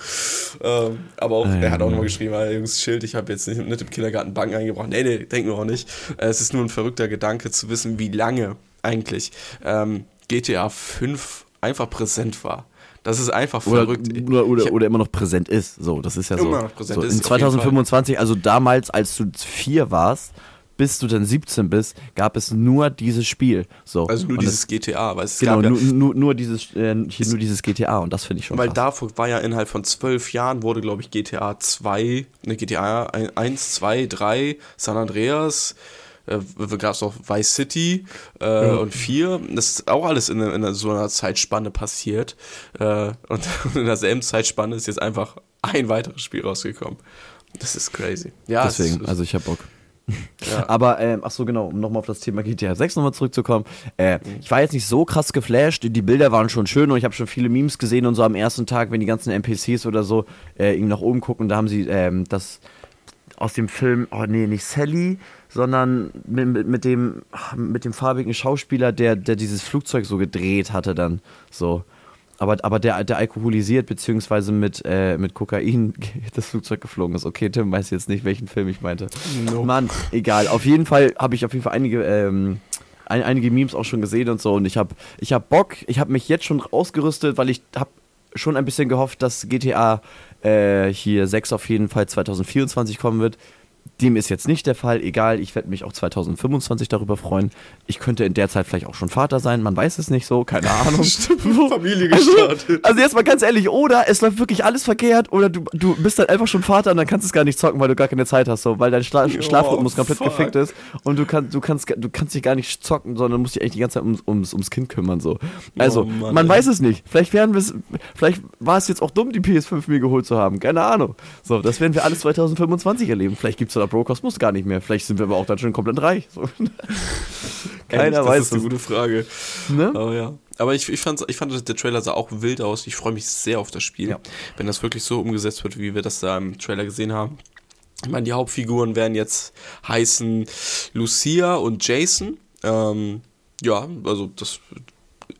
Ähm, aber auch, Ey, er hat auch nochmal geschrieben, hey, Jungs, Schild, ich habe jetzt nicht, nicht im Kindergarten Banken eingebracht. Nee, nee, denken wir auch nicht. Es ist nur ein verrückter Gedanke zu wissen, wie lange eigentlich ähm, GTA 5 einfach präsent war. Das ist einfach oder, verrückt. Oder, oder, oder, immer noch präsent ist. So, das ist ja so. Immer noch präsent so, ist. In 2025, also damals, als du vier warst, bis du dann 17 bist, gab es nur dieses Spiel. So. Also nur und dieses das, GTA, weil es genau, ja, nur, nur, nur, dieses, äh, hier nur dieses GTA und das finde ich schon Weil krass. davor war ja innerhalb von zwölf Jahren wurde, glaube ich, GTA 2, ne, GTA 1, 2, 3, San Andreas, äh, gab es auch Vice City äh, ja. und 4. Das ist auch alles in, in so einer Zeitspanne passiert. Äh, und in derselben Zeitspanne ist jetzt einfach ein weiteres Spiel rausgekommen. Das ist crazy. Ja, deswegen, also ich habe Bock. Ja. Aber, ähm, ach so, genau, um nochmal auf das Thema GTA 6 nochmal zurückzukommen. Äh, mhm. Ich war jetzt nicht so krass geflasht, die Bilder waren schon schön und ich habe schon viele Memes gesehen und so am ersten Tag, wenn die ganzen NPCs oder so äh, irgendwie nach oben gucken, da haben sie ähm, das aus dem Film, oh nee, nicht Sally, sondern mit, mit, dem, mit dem farbigen Schauspieler, der, der dieses Flugzeug so gedreht hatte dann. So. Aber, aber der, der alkoholisiert beziehungsweise mit, äh, mit Kokain das Flugzeug geflogen ist. Okay, Tim weiß jetzt nicht, welchen Film ich meinte. Nope. Mann, egal. Auf jeden Fall habe ich auf jeden Fall einige, ähm, ein, einige Memes auch schon gesehen und so. Und ich habe ich hab Bock, ich habe mich jetzt schon ausgerüstet, weil ich habe schon ein bisschen gehofft, dass GTA äh, hier 6 auf jeden Fall 2024 kommen wird. Dem ist jetzt nicht der Fall. Egal, ich werde mich auch 2025 darüber freuen. Ich könnte in der Zeit vielleicht auch schon Vater sein. Man weiß es nicht so. Keine Ahnung. Stimmt, Familie also, gestartet. Also, also jetzt mal ganz ehrlich, oder es läuft wirklich alles verkehrt oder du, du bist dann einfach schon Vater und dann kannst du es gar nicht zocken, weil du gar keine Zeit hast, so, weil dein Schla oh, Schlafrhythmus komplett fuck. gefickt ist und du, kann, du, kannst, du kannst dich gar nicht zocken, sondern musst dich eigentlich die ganze Zeit ums, ums, ums Kind kümmern. So. Also, oh, Mann, man ey. weiß es nicht. Vielleicht, werden vielleicht war es jetzt auch dumm, die PS5 mir geholt zu haben. Keine Ahnung. So, das werden wir alles 2025 erleben. Vielleicht gibt es da Bro Kosmos gar nicht mehr. Vielleicht sind wir aber auch dann schon komplett reich. So. Keiner Ehrlich, weiß. Das ist eine gute Frage. Ne? Aber ja. Aber ich, ich, fand, ich fand, der Trailer sah auch wild aus. Ich freue mich sehr auf das Spiel. Ja. Wenn das wirklich so umgesetzt wird, wie wir das da im Trailer gesehen haben. Ich meine, die Hauptfiguren werden jetzt heißen Lucia und Jason. Ähm, ja, also das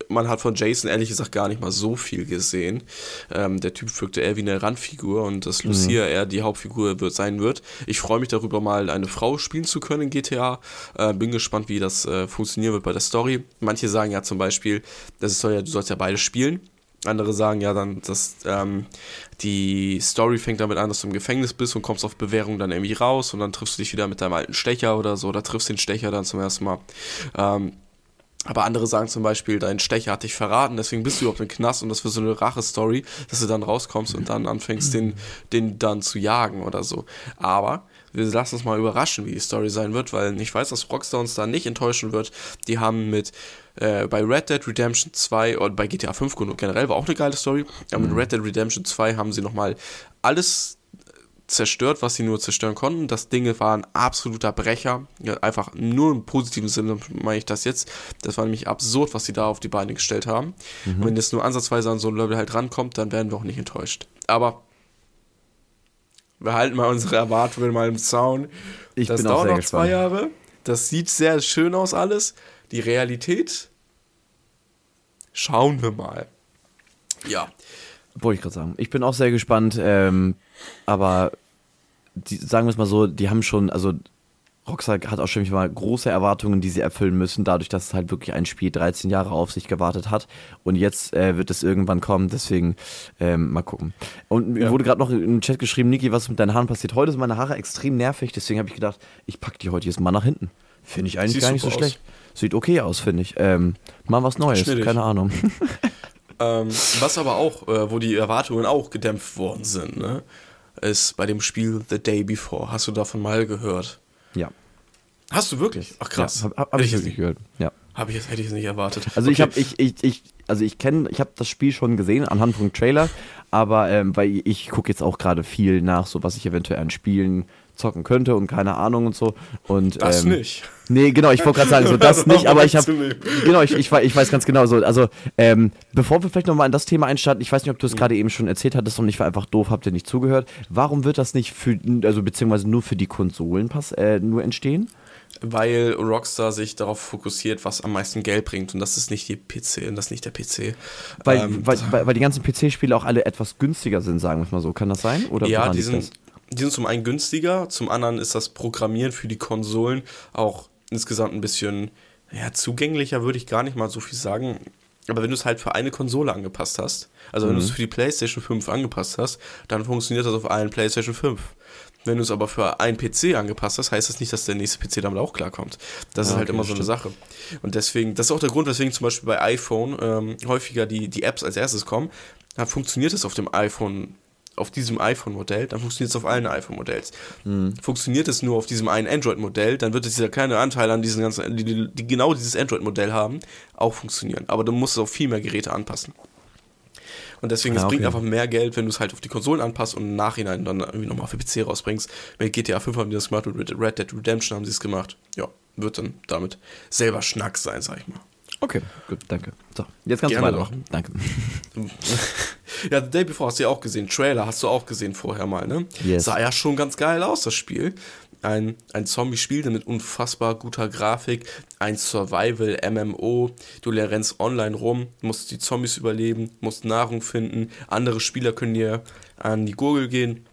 man hat von Jason ehrlich gesagt gar nicht mal so viel gesehen. Ähm, der Typ wirkte eher wie eine Randfigur und dass mhm. Lucia mhm. eher die Hauptfigur wird, sein wird. Ich freue mich darüber, mal eine Frau spielen zu können in GTA. Äh, bin gespannt, wie das äh, funktionieren wird bei der Story. Manche sagen ja zum Beispiel, das soll ja, du sollst ja beide spielen. Andere sagen ja dann, dass ähm, die Story fängt damit an, dass du im Gefängnis bist und kommst auf Bewährung dann irgendwie raus und dann triffst du dich wieder mit deinem alten Stecher oder so oder triffst den Stecher dann zum ersten Mal. Ähm, aber andere sagen zum Beispiel, dein Stecher hat dich verraten, deswegen bist du überhaupt im Knast und das für so eine Rache-Story, dass du dann rauskommst und dann anfängst, den, den dann zu jagen oder so. Aber wir lassen uns mal überraschen, wie die Story sein wird, weil ich weiß, dass Rockstar uns da nicht enttäuschen wird. Die haben mit äh, bei Red Dead Redemption 2 und bei GTA 5 generell war auch eine geile Story. Aber mit mhm. Red Dead Redemption 2 haben sie nochmal alles zerstört, was sie nur zerstören konnten. Das Ding war ein absoluter Brecher. Ja, einfach nur im positiven Sinne meine ich das jetzt. Das war nämlich absurd, was sie da auf die Beine gestellt haben. Mhm. Und wenn es nur ansatzweise an so ein Level halt rankommt, dann werden wir auch nicht enttäuscht. Aber wir halten mal unsere Erwartungen mal im Zaun. Ich das bin dauert noch gespannt. zwei Jahre. Das sieht sehr schön aus alles. Die Realität schauen wir mal. Ja. Wollte ich gerade sagen. Ich bin auch sehr gespannt, ähm, aber die, sagen wir es mal so, die haben schon, also Rockstar hat auch schon mal große Erwartungen, die sie erfüllen müssen, dadurch, dass es halt wirklich ein Spiel 13 Jahre auf sich gewartet hat. Und jetzt äh, wird es irgendwann kommen, deswegen ähm, mal gucken. Und ja. mir wurde gerade noch im Chat geschrieben, Niki, was mit deinen Haaren passiert. Heute sind meine Haare extrem nervig, deswegen habe ich gedacht, ich packe die heute jetzt mal nach hinten. Finde ich eigentlich Siehst gar nicht so aus. schlecht. Sieht okay aus, finde ich. Ähm, mal was Neues, Schnittig. keine Ahnung. ähm, was aber auch, äh, wo die Erwartungen auch gedämpft worden sind, ne, ist bei dem Spiel The Day Before. Hast du davon mal gehört? Ja. Hast du wirklich? Ach krass. Ja, habe hab ich wirklich gehört. Ja. Habe ich jetzt hätte ich es nicht erwartet. Also okay. ich habe ich, ich, ich also ich kenne, ich habe das Spiel schon gesehen anhand von Trailer, aber ähm, weil ich gucke jetzt auch gerade viel nach, so was ich eventuell an Spielen zocken könnte und keine Ahnung und so. Und, das ähm, nicht. Nee, genau, ich wollte gerade sagen, so das nicht, aber ich habe. Genau, ich, ich, ich weiß ganz genau so. Also, ähm, bevor wir vielleicht nochmal in das Thema einstarten, ich weiß nicht, ob du es mhm. gerade eben schon erzählt hattest und ich war einfach doof, habt ihr nicht zugehört. Warum wird das nicht für, also beziehungsweise nur für die Konsolen pass, äh, nur entstehen? Weil Rockstar sich darauf fokussiert, was am meisten Geld bringt und das ist nicht die PC, das ist nicht der PC. Weil, ähm, weil, weil, weil, die ganzen PC-Spiele auch alle etwas günstiger sind, sagen wir es mal so. Kann das sein? Oder ja, die sind, die sind zum einen günstiger, zum anderen ist das Programmieren für die Konsolen auch insgesamt ein bisschen ja, zugänglicher, würde ich gar nicht mal so viel sagen. Aber wenn du es halt für eine Konsole angepasst hast, also wenn mhm. du es für die PlayStation 5 angepasst hast, dann funktioniert das auf allen PlayStation 5. Wenn du es aber für einen PC angepasst hast, heißt das nicht, dass der nächste PC damit auch klarkommt. Das ja, ist halt okay, immer so stimmt. eine Sache. Und deswegen, das ist auch der Grund, weswegen zum Beispiel bei iPhone ähm, häufiger die, die Apps als erstes kommen. Dann funktioniert es auf dem iPhone auf diesem iPhone-Modell, dann funktioniert es auf allen iPhone-Modells. Mhm. Funktioniert es nur auf diesem einen Android-Modell, dann wird es ja keine Anteile an diesen ganzen, die, die, die genau dieses Android-Modell haben, auch funktionieren. Aber du musst es auf viel mehr Geräte anpassen. Und deswegen, es ah, okay. bringt einfach mehr Geld, wenn du es halt auf die Konsolen anpasst und im Nachhinein dann irgendwie nochmal für PC rausbringst. Mit GTA 5 haben die das gemacht, mit Red Dead Redemption haben sie es gemacht. Ja, wird dann damit selber Schnack sein, sag ich mal. Okay, gut, danke. So, jetzt kannst Gerne du weitermachen. Danke. ja, The Day Before hast du ja auch gesehen. Trailer hast du auch gesehen vorher mal, ne? Yes. Sah ja schon ganz geil aus, das Spiel. Ein, ein Zombie-Spiel mit unfassbar guter Grafik, ein Survival-MMO. Du rennst online rum, musst die Zombies überleben, musst Nahrung finden. Andere Spieler können dir an die Gurgel gehen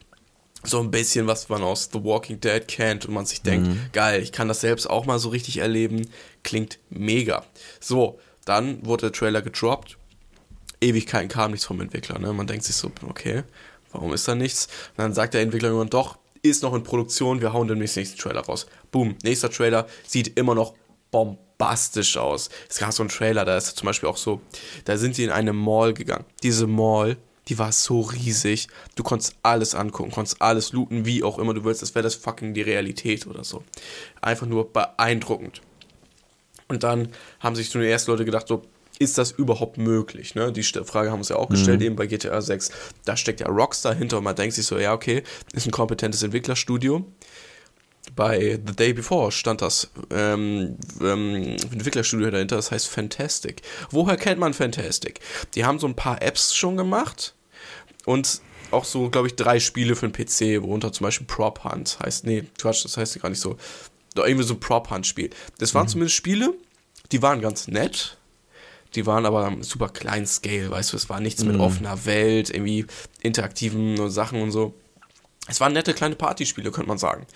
so ein bisschen, was man aus The Walking Dead kennt und man sich denkt, mhm. geil, ich kann das selbst auch mal so richtig erleben, klingt mega. So, dann wurde der Trailer gedroppt, Ewigkeiten kam nichts vom Entwickler, ne? man denkt sich so, okay, warum ist da nichts? Und dann sagt der Entwickler irgendwann, doch, ist noch in Produktion, wir hauen demnächst nächsten Trailer raus. Boom, nächster Trailer sieht immer noch bombastisch aus. Es gab so einen Trailer, da ist zum Beispiel auch so, da sind sie in eine Mall gegangen. Diese Mall die war so riesig. Du konntest alles angucken, konntest alles looten, wie auch immer du willst. Das wäre das fucking die Realität oder so. Einfach nur beeindruckend. Und dann haben sich ersten Leute gedacht, so, ist das überhaupt möglich? Ne? Die Frage haben wir uns ja auch gestellt, mhm. eben bei GTA 6. Da steckt ja Rockstar hinter und man denkt sich so, ja, okay, ist ein kompetentes Entwicklerstudio. Bei The Day Before stand das ähm, ähm, Entwicklerstudio dahinter, das heißt Fantastic. Woher kennt man Fantastic? Die haben so ein paar Apps schon gemacht, und auch so, glaube ich, drei Spiele für den PC, worunter zum Beispiel Prop Hunt heißt. Nee, Quatsch, das heißt gar nicht so. Irgendwie so ein Prop Hunt Spiel. Das waren mhm. zumindest Spiele, die waren ganz nett. Die waren aber super kleinen Scale, weißt du, es war nichts mit offener Welt, irgendwie interaktiven Sachen und so. Es waren nette kleine Partyspiele, könnte man sagen.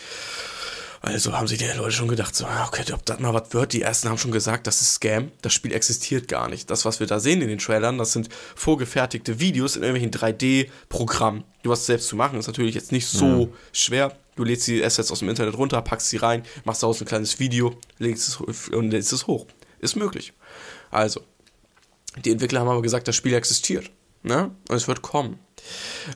Also haben sich die Leute schon gedacht, so, ah, okay, ob das mal was wird. Die ersten haben schon gesagt, das ist Scam. Das Spiel existiert gar nicht. Das, was wir da sehen in den Trailern, das sind vorgefertigte Videos in irgendwelchen 3D-Programmen. Du was selbst zu machen, ist natürlich jetzt nicht so ja. schwer. Du lädst die Assets aus dem Internet runter, packst sie rein, machst daraus ein kleines Video, legst es und lädst es hoch. Ist möglich. Also, die Entwickler haben aber gesagt, das Spiel existiert. Ne? Und es wird kommen.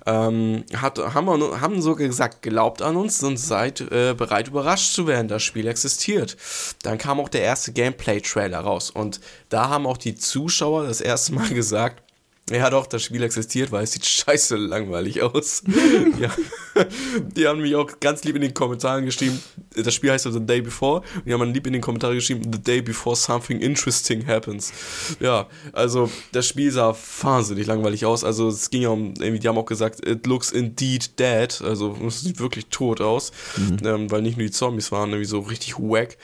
Ähm, hat, haben, wir, haben sogar gesagt, glaubt an uns und seid äh, bereit, überrascht zu werden. Das Spiel existiert. Dann kam auch der erste Gameplay-Trailer raus. Und da haben auch die Zuschauer das erste Mal gesagt, ja doch, das Spiel existiert, weil es sieht scheiße langweilig aus. ja. Die haben mich auch ganz lieb in den Kommentaren geschrieben, das Spiel heißt ja The Day Before, und die haben dann lieb in den Kommentaren geschrieben, The Day Before Something Interesting Happens. Ja, also das Spiel sah wahnsinnig langweilig aus, also es ging ja um, irgendwie, die haben auch gesagt, it looks indeed dead, also es sieht wirklich tot aus, mhm. ähm, weil nicht nur die Zombies waren irgendwie so richtig wack.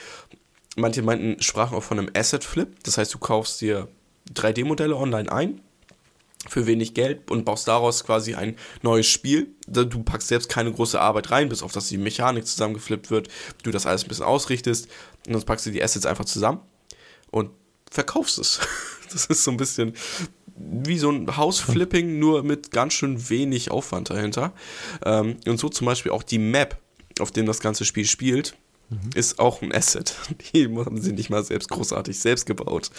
Manche meinten, sprachen auch von einem Asset Flip, das heißt, du kaufst dir 3D-Modelle online ein für wenig Geld und baust daraus quasi ein neues Spiel. Du packst selbst keine große Arbeit rein, bis auf dass die Mechanik zusammengeflippt wird, du das alles ein bisschen ausrichtest und dann packst du die Assets einfach zusammen und verkaufst es. Das ist so ein bisschen wie so ein Hausflipping, nur mit ganz schön wenig Aufwand dahinter. Ähm, und so zum Beispiel auch die Map, auf dem das ganze Spiel spielt, mhm. ist auch ein Asset. Die haben sie nicht mal selbst großartig selbst gebaut.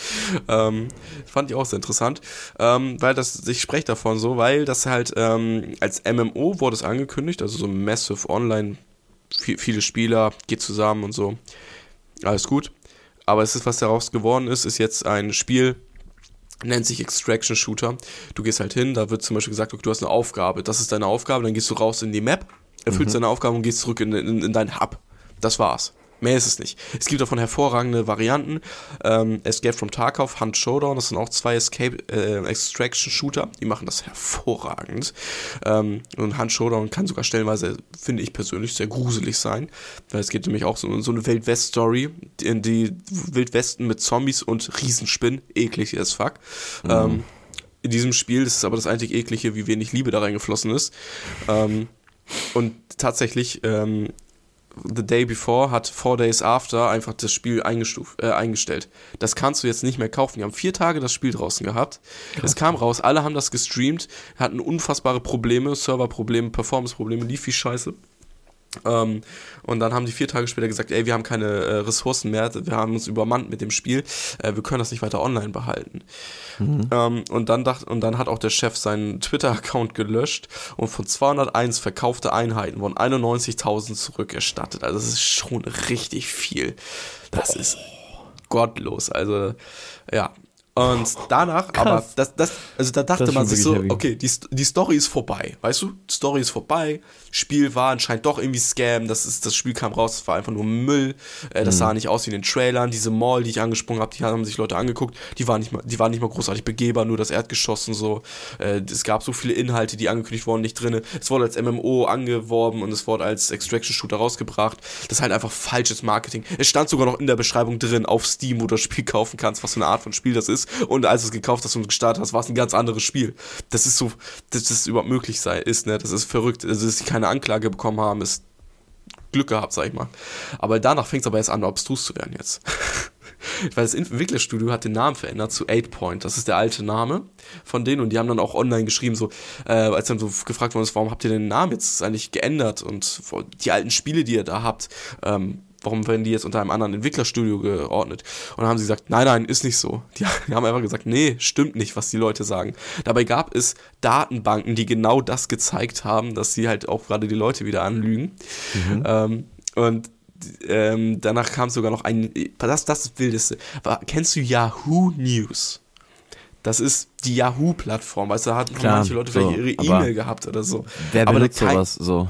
Ähm, fand ich auch sehr interessant, ähm, weil das, ich spreche davon so, weil das halt ähm, als MMO wurde es angekündigt, also so Massive Online, viel, viele Spieler, geht zusammen und so. Alles gut. Aber es ist, was daraus geworden ist, ist jetzt ein Spiel, nennt sich Extraction Shooter. Du gehst halt hin, da wird zum Beispiel gesagt, okay, du hast eine Aufgabe, das ist deine Aufgabe, dann gehst du raus in die Map, erfüllst mhm. deine Aufgabe und gehst zurück in, in, in dein Hub. Das war's. Mehr ist es nicht. Es gibt davon hervorragende Varianten. Ähm, Escape from Tarkov, Hunt Showdown, das sind auch zwei Escape äh, Extraction Shooter. Die machen das hervorragend. Ähm, und Hunt Showdown kann sogar stellenweise, finde ich persönlich, sehr gruselig sein. Weil es geht nämlich auch so, so eine Wildwest-Story, in die Wildwesten mit Zombies und Riesenspinnen, eklig as fuck. Mhm. Ähm, in diesem Spiel, ist aber das einzig eklige, wie wenig Liebe da reingeflossen ist. Ähm, und tatsächlich ähm, The Day Before hat Four Days After einfach das Spiel eingestuft, äh, eingestellt. Das kannst du jetzt nicht mehr kaufen. Die haben vier Tage das Spiel draußen gehabt. Krass. Es kam raus, alle haben das gestreamt, hatten unfassbare Probleme, Serverprobleme, Performance-Probleme, lief wie scheiße. Ähm, und dann haben die vier Tage später gesagt, ey, wir haben keine äh, Ressourcen mehr, wir haben uns übermannt mit dem Spiel, äh, wir können das nicht weiter online behalten. Mhm. Ähm, und, dann dacht, und dann hat auch der Chef seinen Twitter-Account gelöscht und von 201 verkaufte Einheiten wurden 91.000 zurückerstattet. Also das ist schon richtig viel. Das ist gottlos. Also ja, und danach, Krass. aber das, das, also da dachte man sich so, heavy. okay, die, die Story ist vorbei, weißt du? Die Story ist vorbei, Spiel war anscheinend doch irgendwie Scam, das, ist, das Spiel kam raus, es war einfach nur Müll, äh, das mhm. sah nicht aus wie in den Trailern, diese Mall, die ich angesprungen habe, die haben sich Leute angeguckt, die waren nicht mal, die waren nicht mal großartig begehbar, nur das Erdgeschoss und so. Äh, es gab so viele Inhalte, die angekündigt wurden, nicht drin. Es wurde als MMO angeworben und es wurde als Extraction-Shooter rausgebracht. Das ist halt einfach falsches Marketing. Es stand sogar noch in der Beschreibung drin auf Steam, wo du das Spiel kaufen kannst, was für eine Art von Spiel das ist ist. Und als du es gekauft hast und gestartet hast, war es ein ganz anderes Spiel. Das ist so, dass das überhaupt möglich sei, ist, ne? Das ist verrückt. Also, dass sie keine Anklage bekommen haben, ist Glück gehabt, sag ich mal. Aber danach fängt es aber erst an, abstrus zu werden jetzt. Weil das Entwicklerstudio hat den Namen verändert zu 8Point. Das ist der alte Name von denen. Und die haben dann auch online geschrieben, so, äh, als dann so gefragt worden ist, warum habt ihr den Namen jetzt eigentlich geändert? Und die alten Spiele, die ihr da habt, ähm, warum werden die jetzt unter einem anderen Entwicklerstudio geordnet? Und dann haben sie gesagt, nein, nein, ist nicht so. Die, die, haben einfach gesagt, nee, stimmt nicht, was die Leute sagen. Dabei gab es Datenbanken, die genau das gezeigt haben, dass sie halt auch gerade die Leute wieder anlügen. Mhm. Ähm, und ähm, danach kam sogar noch ein, das, das ist das Wildeste. War, kennst du Yahoo News? Das ist die Yahoo-Plattform, weißt du, da hatten Klar, manche Leute so, vielleicht ihre E-Mail gehabt oder so. Wer benutzt sowas so?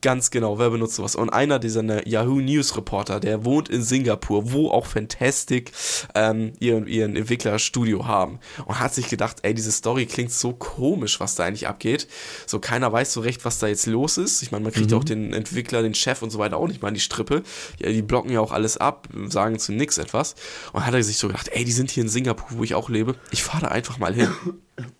Ganz genau, wer benutzt sowas? Und einer dieser Yahoo News Reporter, der wohnt in Singapur, wo auch Fantastic ähm, ihren, ihren Entwicklerstudio haben. Und hat sich gedacht, ey, diese Story klingt so komisch, was da eigentlich abgeht. So, keiner weiß so recht, was da jetzt los ist. Ich meine, man kriegt mhm. ja auch den Entwickler, den Chef und so weiter auch nicht mal in die Strippe. Ja, die blocken ja auch alles ab, sagen zu nix etwas. Und hat er sich so gedacht, ey, die sind hier in Singapur, wo ich auch lebe. Ich fahre da einfach mal hin.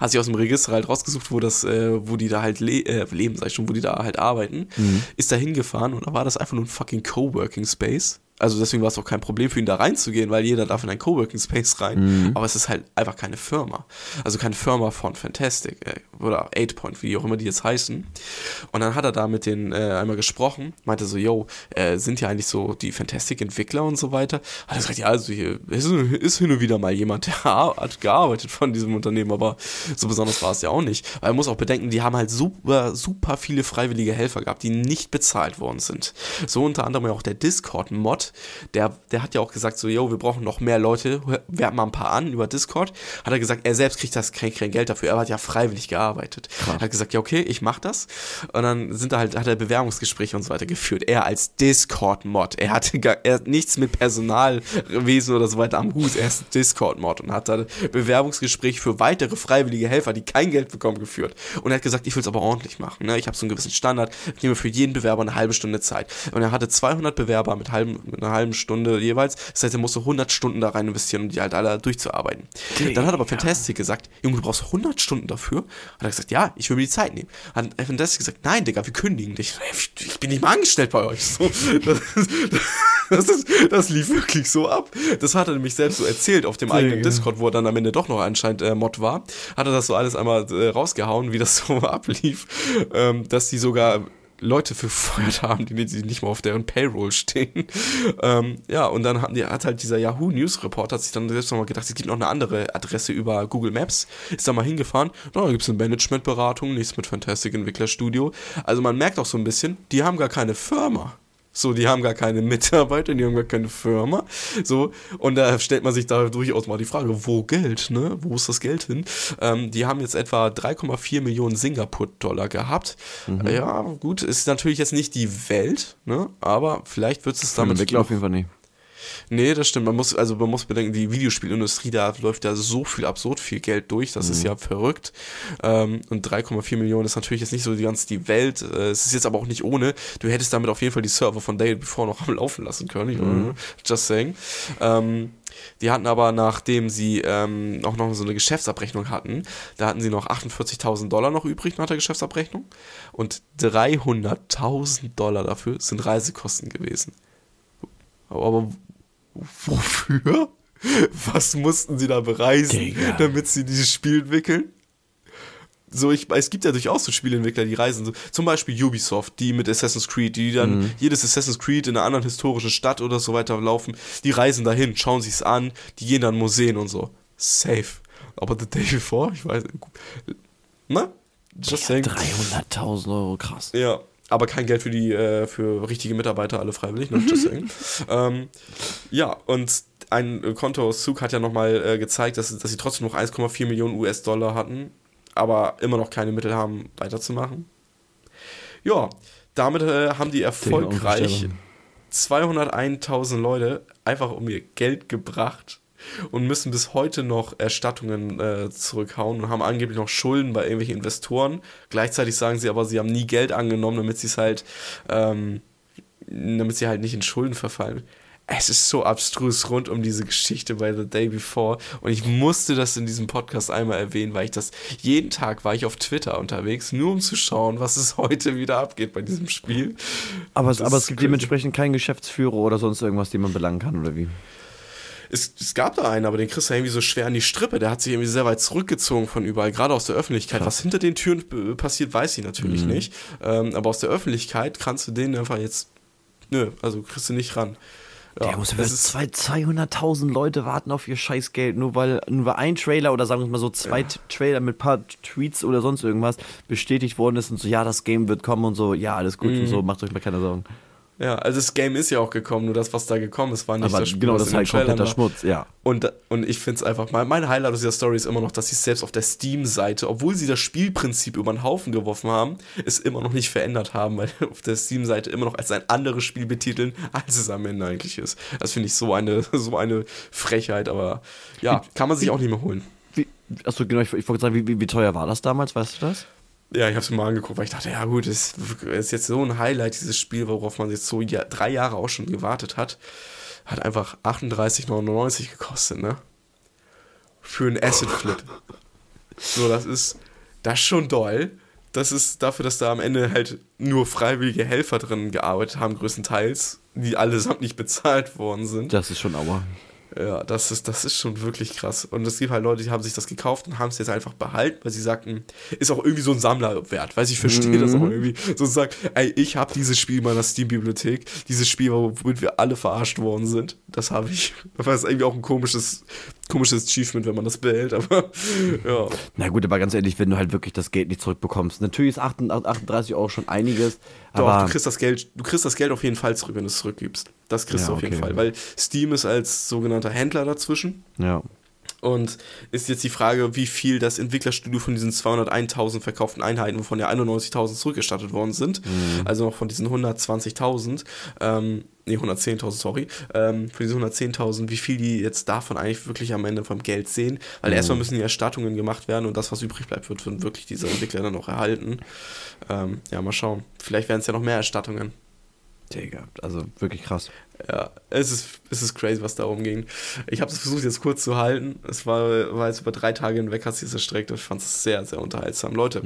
hat sich aus dem Register halt rausgesucht, wo das, äh, wo die da halt le äh, leben, sag ich schon, wo die da halt arbeiten, mhm. ist da hingefahren und da war das einfach nur ein fucking Coworking Space also deswegen war es auch kein Problem für ihn da reinzugehen, weil jeder darf in ein Coworking Space rein. Mhm. Aber es ist halt einfach keine Firma. Also keine Firma von Fantastic ey. Oder 8Point, wie auch immer die jetzt heißen. Und dann hat er da mit denen äh, einmal gesprochen, meinte so, yo, äh, sind ja eigentlich so die Fantastic-Entwickler und so weiter. Hat er gesagt, ja, also hier ist, ist hin und wieder mal jemand, der hat gearbeitet von diesem Unternehmen, aber so besonders war es ja auch nicht. Weil man muss auch bedenken, die haben halt super, super viele freiwillige Helfer gehabt, die nicht bezahlt worden sind. So unter anderem auch der Discord-Mod, der, der hat ja auch gesagt, so, yo, wir brauchen noch mehr Leute, werben mal ein paar an über Discord. Hat er gesagt, er selbst kriegt das kein, kein Geld dafür, er hat ja freiwillig gearbeitet. Krass. Hat gesagt, ja, okay, ich mach das. Und dann sind da halt, hat er Bewerbungsgespräche und so weiter geführt. Er als Discord-Mod. Er hatte gar, er hat nichts mit Personalwesen oder so weiter am Hut. Er ist Discord-Mod und hat da Bewerbungsgespräche für weitere freiwillige Helfer, die kein Geld bekommen, geführt. Und er hat gesagt, ich will es aber ordentlich machen. Ne? Ich habe so einen gewissen Standard. Ich nehme für jeden Bewerber eine halbe Stunde Zeit. Und er hatte 200 Bewerber mit halben, mit einer halben Stunde jeweils. Das heißt, er musste 100 Stunden da rein investieren, um die halt alle durchzuarbeiten. Okay, dann hat aber Fantastic gesagt, Junge, du brauchst 100 Stunden dafür. Hat er gesagt, ja, ich will mir die Zeit nehmen. Hat Fantastic gesagt, nein, Digga, wir kündigen dich. Ich bin nicht mal angestellt bei euch. So, das, das, ist, das, lief wirklich so ab. Das hat er nämlich selbst so erzählt auf dem eigenen Discord, wo er dann am Ende doch noch anscheinend äh, Mod war. Hat er das so alles einmal äh, rausgehauen, wie das so ablief, ähm, dass die sogar Leute verfeuert haben, die nicht mal auf deren Payroll stehen. ähm, ja, und dann hat, hat halt dieser Yahoo News Reporter sich dann selbst nochmal gedacht, es gibt noch eine andere Adresse über Google Maps. Ist da mal hingefahren. Na, da gibt es eine Managementberatung, nichts mit Fantastic Entwickler Studio. Also man merkt auch so ein bisschen, die haben gar keine Firma. So, die haben gar keine Mitarbeiter, die haben gar keine Firma. So, und da stellt man sich da durchaus mal die Frage, wo Geld, ne? Wo ist das Geld hin? Ähm, die haben jetzt etwa 3,4 Millionen Singapur-Dollar gehabt. Mhm. Ja, gut, ist natürlich jetzt nicht die Welt, ne? Aber vielleicht wird es damit. Entwickler auf jeden Fall nicht. Nee, das stimmt. Man muss, also man muss bedenken, die Videospielindustrie, da läuft ja so viel absurd viel Geld durch, das mhm. ist ja verrückt. Ähm, und 3,4 Millionen ist natürlich jetzt nicht so die ganze die Welt. Äh, es ist jetzt aber auch nicht ohne. Du hättest damit auf jeden Fall die Server von Day Before noch am Laufen lassen können. Mhm. Just saying. Ähm, die hatten aber, nachdem sie ähm, auch noch so eine Geschäftsabrechnung hatten, da hatten sie noch 48.000 Dollar noch übrig nach der Geschäftsabrechnung und 300.000 Dollar dafür sind Reisekosten gewesen. Aber wofür? Was mussten sie da bereisen, Digga. damit sie dieses Spiel entwickeln? So, ich, es gibt ja durchaus so Spielentwickler, die reisen so. Zum Beispiel Ubisoft, die mit Assassin's Creed, die dann mhm. jedes Assassin's Creed in einer anderen historischen Stadt oder so weiter laufen, die reisen dahin, schauen sich's an, die gehen dann Museen und so. Safe. Aber The Day Before, ich weiß. Ne? Just saying. 300.000 Euro, krass. Ja, aber kein Geld für die äh, für richtige Mitarbeiter, alle freiwillig, ne? ähm, ja, und ein Kontoauszug hat ja nochmal äh, gezeigt, dass, dass sie trotzdem noch 1,4 Millionen US-Dollar hatten, aber immer noch keine Mittel haben, weiterzumachen. Ja, damit äh, haben die erfolgreich 201.000 Leute einfach um ihr Geld gebracht und müssen bis heute noch Erstattungen äh, zurückhauen und haben angeblich noch Schulden bei irgendwelchen Investoren. Gleichzeitig sagen sie aber, sie haben nie Geld angenommen, damit sie es halt, ähm, damit sie halt nicht in Schulden verfallen. Es ist so abstrus rund um diese Geschichte bei The Day Before und ich musste das in diesem Podcast einmal erwähnen, weil ich das jeden Tag war ich auf Twitter unterwegs, nur um zu schauen, was es heute wieder abgeht bei diesem Spiel. Aber, es, aber es gibt dementsprechend keinen Geschäftsführer oder sonst irgendwas, den man belangen kann, oder wie? Es, es gab da einen, aber den kriegst du irgendwie so schwer an die Strippe. Der hat sich irgendwie sehr weit zurückgezogen von überall, gerade aus der Öffentlichkeit. Krass. Was hinter den Türen passiert, weiß ich natürlich mhm. nicht. Ähm, aber aus der Öffentlichkeit kannst du den einfach jetzt, nö, also kriegst du nicht ran. Ja, der muss über 200.000 Leute warten auf ihr Scheißgeld, nur weil, nur weil ein Trailer oder sagen wir mal so zwei ja. Trailer mit ein paar Tweets oder sonst irgendwas bestätigt worden ist und so, ja, das Game wird kommen und so, ja, alles gut mhm. und so, macht euch mal keine Sorgen. Ja, also das Game ist ja auch gekommen, nur das, was da gekommen ist, war nicht Aber das Spiel. genau, das ist halt kompletter war. Schmutz, ja. Und, und ich finde es einfach, mein, mein Highlight aus dieser Story ist immer noch, dass sie es selbst auf der Steam-Seite, obwohl sie das Spielprinzip über den Haufen geworfen haben, es immer noch nicht verändert haben, weil auf der Steam-Seite immer noch als ein anderes Spiel betiteln, als es am Ende eigentlich ist. Das finde ich so eine, so eine Frechheit, aber ja, kann man sich auch nicht mehr holen. Wie, achso, genau, ich, ich wollte sagen, wie, wie, wie teuer war das damals, weißt du das? Ja, ich habe es mir mal angeguckt, weil ich dachte, ja gut, es ist jetzt so ein Highlight, dieses Spiel, worauf man jetzt so ja, drei Jahre auch schon gewartet hat. Hat einfach 38,99 gekostet, ne? Für einen Asset Flip. So, das ist, das ist schon doll. Das ist dafür, dass da am Ende halt nur freiwillige Helfer drin gearbeitet haben, größtenteils, die allesamt nicht bezahlt worden sind. Das ist schon aua. Ja, das ist, das ist schon wirklich krass. Und es gibt halt Leute, die haben sich das gekauft und haben es jetzt einfach behalten, weil sie sagten, ist auch irgendwie so ein Sammlerwert. Weiß ich verstehe das auch irgendwie. So sagt, ey, ich habe dieses Spiel in meiner Steam-Bibliothek, dieses Spiel, womit wir alle verarscht worden sind. Das habe ich. Das ist irgendwie auch ein komisches, komisches Achievement, wenn man das behält, aber ja. Na gut, aber ganz ehrlich, wenn du halt wirklich das Geld nicht zurückbekommst. Natürlich ist 38 Euro schon einiges, Doch, aber du kriegst das Geld, du kriegst das Geld auf jeden Fall zurück, wenn du es zurückgibst. Das kriegst Ja, du auf jeden okay. Fall, weil Steam ist als sogenannter Händler dazwischen. ja. Und ist jetzt die Frage, wie viel das Entwicklerstudio von diesen 201.000 verkauften Einheiten, wovon ja 91.000 zurückgestattet worden sind, also noch von diesen 120.000, ähm, nee, 110.000, sorry, ähm, von diesen 110.000, wie viel die jetzt davon eigentlich wirklich am Ende vom Geld sehen, weil erstmal müssen die Erstattungen gemacht werden und das, was übrig bleibt, wird von wirklich dieser Entwickler dann noch erhalten. Ähm, ja, mal schauen. Vielleicht werden es ja noch mehr Erstattungen. Digga, also wirklich krass. Ja, es ist, es ist crazy, was da rumging. Ich habe es versucht, jetzt kurz zu halten. Es war, war jetzt über drei Tage hinweg, hat sich das erstreckt und ich fand es sehr, sehr unterhaltsam. Leute,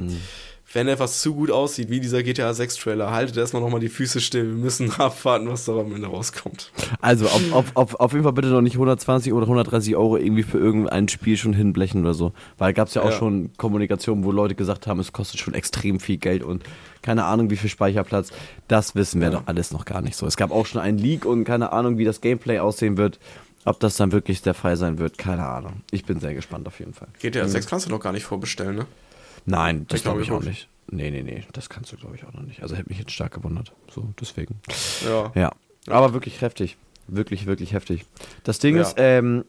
wenn etwas zu gut aussieht, wie dieser GTA 6 Trailer, haltet erstmal nochmal die Füße still. Wir müssen abwarten, was da am Ende rauskommt. Also auf, auf, auf, auf jeden Fall bitte noch nicht 120 oder 130 Euro irgendwie für irgendein Spiel schon hinblechen oder so. Weil gab es ja auch Ja. schon Kommunikationen, wo Leute gesagt haben, es kostet schon extrem viel Geld und keine Ahnung, wie viel Speicherplatz. Das wissen wir Ja. doch alles noch gar nicht so. Es gab auch schon einen Leak und keine Ahnung, wie das Gameplay aussehen wird. Ob das dann wirklich der Fall sein wird, keine Ahnung. Ich bin sehr gespannt auf jeden Fall. GTA 6 kannst du noch gar nicht vorbestellen, ne? Nein, das glaube ich auch Technologisch. nicht. Nee, nee, nee, das kannst du glaube ich auch noch nicht. Also hätte mich jetzt stark gewundert. So, deswegen. Ja. Ja, aber wirklich heftig. Wirklich, wirklich heftig. Das Ding Ja. ist, ähm,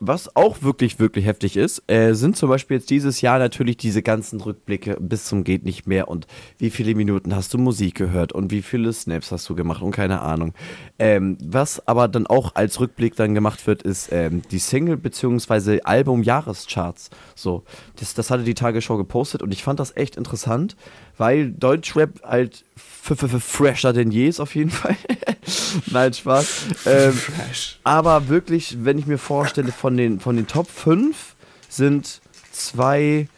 was auch wirklich, wirklich heftig ist, äh, sind zum Beispiel jetzt dieses Jahr natürlich diese ganzen Rückblicke bis zum geht nicht mehr und wie viele Minuten hast du Musik gehört und wie viele Snaps hast du gemacht und keine Ahnung. Ähm, was aber dann auch als Rückblick dann gemacht wird, ist ähm, die Single- bzw. Album-Jahrescharts. So, das, das hatte die Tagesschau gepostet und ich fand das echt interessant, weil Deutschrap halt fresher denn je ist auf jeden Fall. Nein, Spaß. Ähm, aber wirklich, wenn ich mir vorstelle, von den, von den Top 5 sind zwei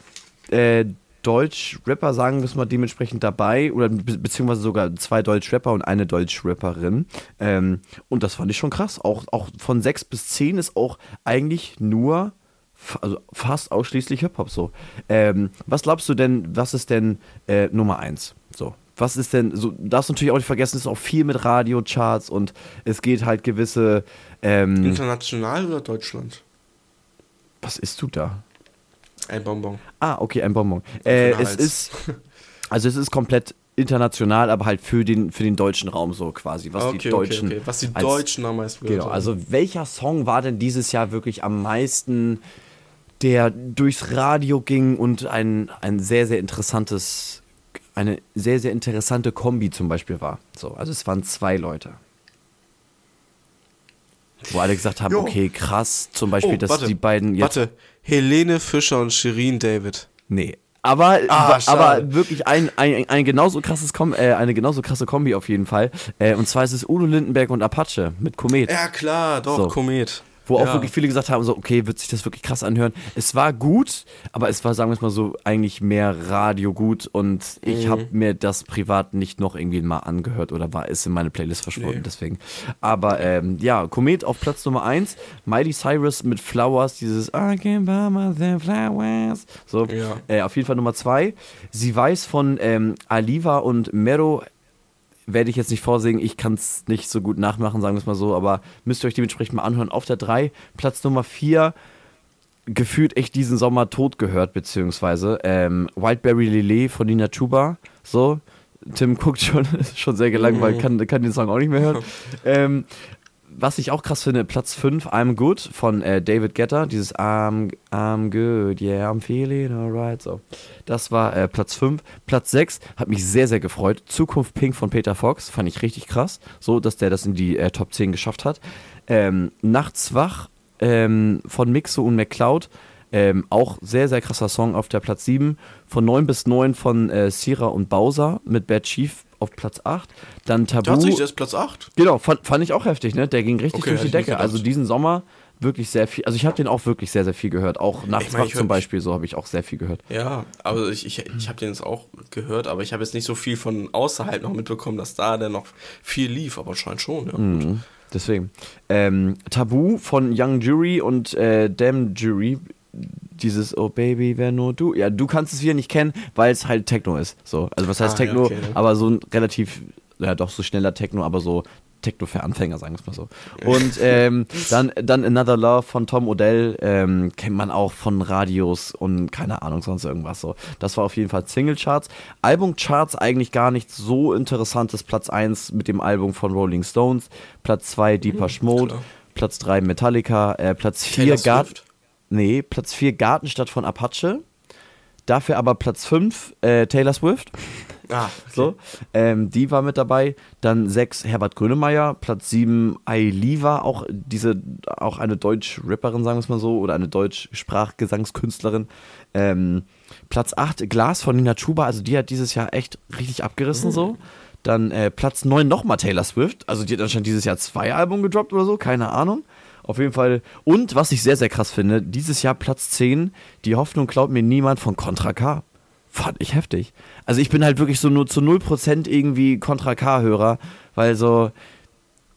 äh, Deutsch-Rapper, sagen wir es mal dementsprechend dabei, oder be beziehungsweise sogar zwei Deutsch-Rapper und eine Deutsch-Rapperin. Ähm, und das fand ich schon krass. Auch, auch von 6 bis 10 ist auch eigentlich nur, also fast ausschließlich Hip-Hop so. Ähm, was glaubst du denn, was ist denn äh, Nummer 1? So. Was ist denn, so, darfst du natürlich auch nicht vergessen, es ist auch viel mit Radiocharts und es geht halt gewisse, ähm, International oder Deutschland? was isst du da? Ein Bonbon. Ah, okay, ein Bonbon. Äh, es ist, also es ist komplett international, aber halt für den, für den deutschen Raum so quasi, was die Deutschen. okay. Was die als- Deutschen am meisten gehört Genau, also welcher Song war denn dieses Jahr wirklich am meisten, der durchs Radio ging und ein, ein sehr, sehr interessantes, eine sehr, sehr interessante Kombi zum Beispiel war. So, also es waren zwei Leute. Wo alle gesagt haben, Jo. okay, krass, zum Beispiel, Oh, dass warte, die beiden jetzt. Warte, Helene Fischer und Shirin David. Nee. Aber, Ah, aber wirklich ein, ein, ein genauso krasses Kom äh, eine genauso krasse Kombi auf jeden Fall. Äh, und zwar ist es Udo Lindenberg und Apache mit Komet. Ja, klar, doch, So. Komet. Wo auch ja. wirklich viele gesagt haben, so, okay, wird sich das wirklich krass anhören. Es war gut, aber es war, sagen wir es mal so, eigentlich mehr Radio gut und ich Mhm. habe mir das privat nicht noch irgendwie mal angehört oder war es in meine Playlist verschwunden, Nee. deswegen. Aber ähm, ja, Komet auf Platz Nummer 1, Miley Cyrus mit Flowers, dieses I can buy myself flowers. So, Ja. äh, auf jeden Fall Nummer 2. Sie weiß von ähm, Aliva und Mero werde ich jetzt nicht vorsingen, ich kann es nicht so gut nachmachen, sagen wir es mal so, aber müsst ihr euch dementsprechend mal anhören. Auf der 3, Platz Nummer 4, gefühlt echt diesen Sommer tot gehört, beziehungsweise ähm, Wildberry Lillet von Nina Chuba, so. Tim guckt schon, schon sehr gelangweilt, kann, kann den Song auch nicht mehr hören. ähm, was ich auch krass finde, Platz 5, I'm Good von äh, David Guetta, dieses I'm, I'm good, yeah, I'm feeling alright, so. Das war äh, Platz 5. Platz 6 hat mich sehr, sehr gefreut. Zukunft Pink von Peter Fox, fand ich richtig krass, so, dass der das in die äh, Top 10 geschafft hat. Ähm, Nachts wach ähm, von Mixo und McCloud, ähm, auch sehr, sehr krasser Song auf der Platz 7. Von 9 bis 9 von äh, Sira und Bowser mit Bad Chief auf Platz 8. Dann Tabu. Tatsächlich, der ist Platz 8? Genau, fand, fand ich auch heftig, ne? Der ging richtig okay, durch die Decke. Also diesen Sommer wirklich sehr viel. Also ich habe den auch wirklich sehr, sehr viel gehört. Auch nachts ich mein, zum Beispiel, so habe ich auch sehr viel gehört. Ja, aber ich, ich, ich habe den jetzt auch gehört, aber ich habe jetzt nicht so viel von außerhalb noch mitbekommen, dass da der noch viel lief, aber scheint schon, ja. Mhm. Deswegen. Ähm, Tabu von Young Jury und äh, Damn Jury dieses Oh Baby, wer nur du. Ja, du kannst es wieder nicht kennen, weil es halt Techno ist. So, also was heißt ah, Techno? Ja, okay, ne? Aber so ein relativ, ja doch so schneller Techno, aber so Techno für Anfänger, sagen wir es mal so. Und ähm, dann, dann Another Love von Tom Odell, ähm, kennt man auch von Radios und keine Ahnung, sonst irgendwas so. Das war auf jeden Fall Singlecharts. Albumcharts eigentlich gar nicht so interessantes. Platz 1 mit dem Album von Rolling Stones, Platz 2 Deeper mhm, Mode, Platz 3 Metallica, äh, Platz 4 Garten. Nee, Platz 4 Gartenstadt von Apache. Dafür aber Platz 5 äh, Taylor Swift. Ah, okay. so. Ähm, die war mit dabei. Dann 6 Herbert Grönemeyer. Platz 7 Ailiva, auch diese, auch eine Deutsch-Rapperin, sagen wir es mal so, oder eine Deutsch-Sprachgesangskünstlerin. Ähm, Platz 8 Glas von Nina Chuba, also die hat dieses Jahr echt richtig abgerissen mhm. so. Dann äh, Platz 9 nochmal Taylor Swift, also die hat anscheinend dieses Jahr zwei Alben gedroppt oder so, keine Ahnung. Auf jeden Fall. Und was ich sehr, sehr krass finde, dieses Jahr Platz 10, die Hoffnung klaut mir niemand von Contra K. Fand ich heftig. Also ich bin halt wirklich so nur zu 0% irgendwie Contra K-Hörer, weil so.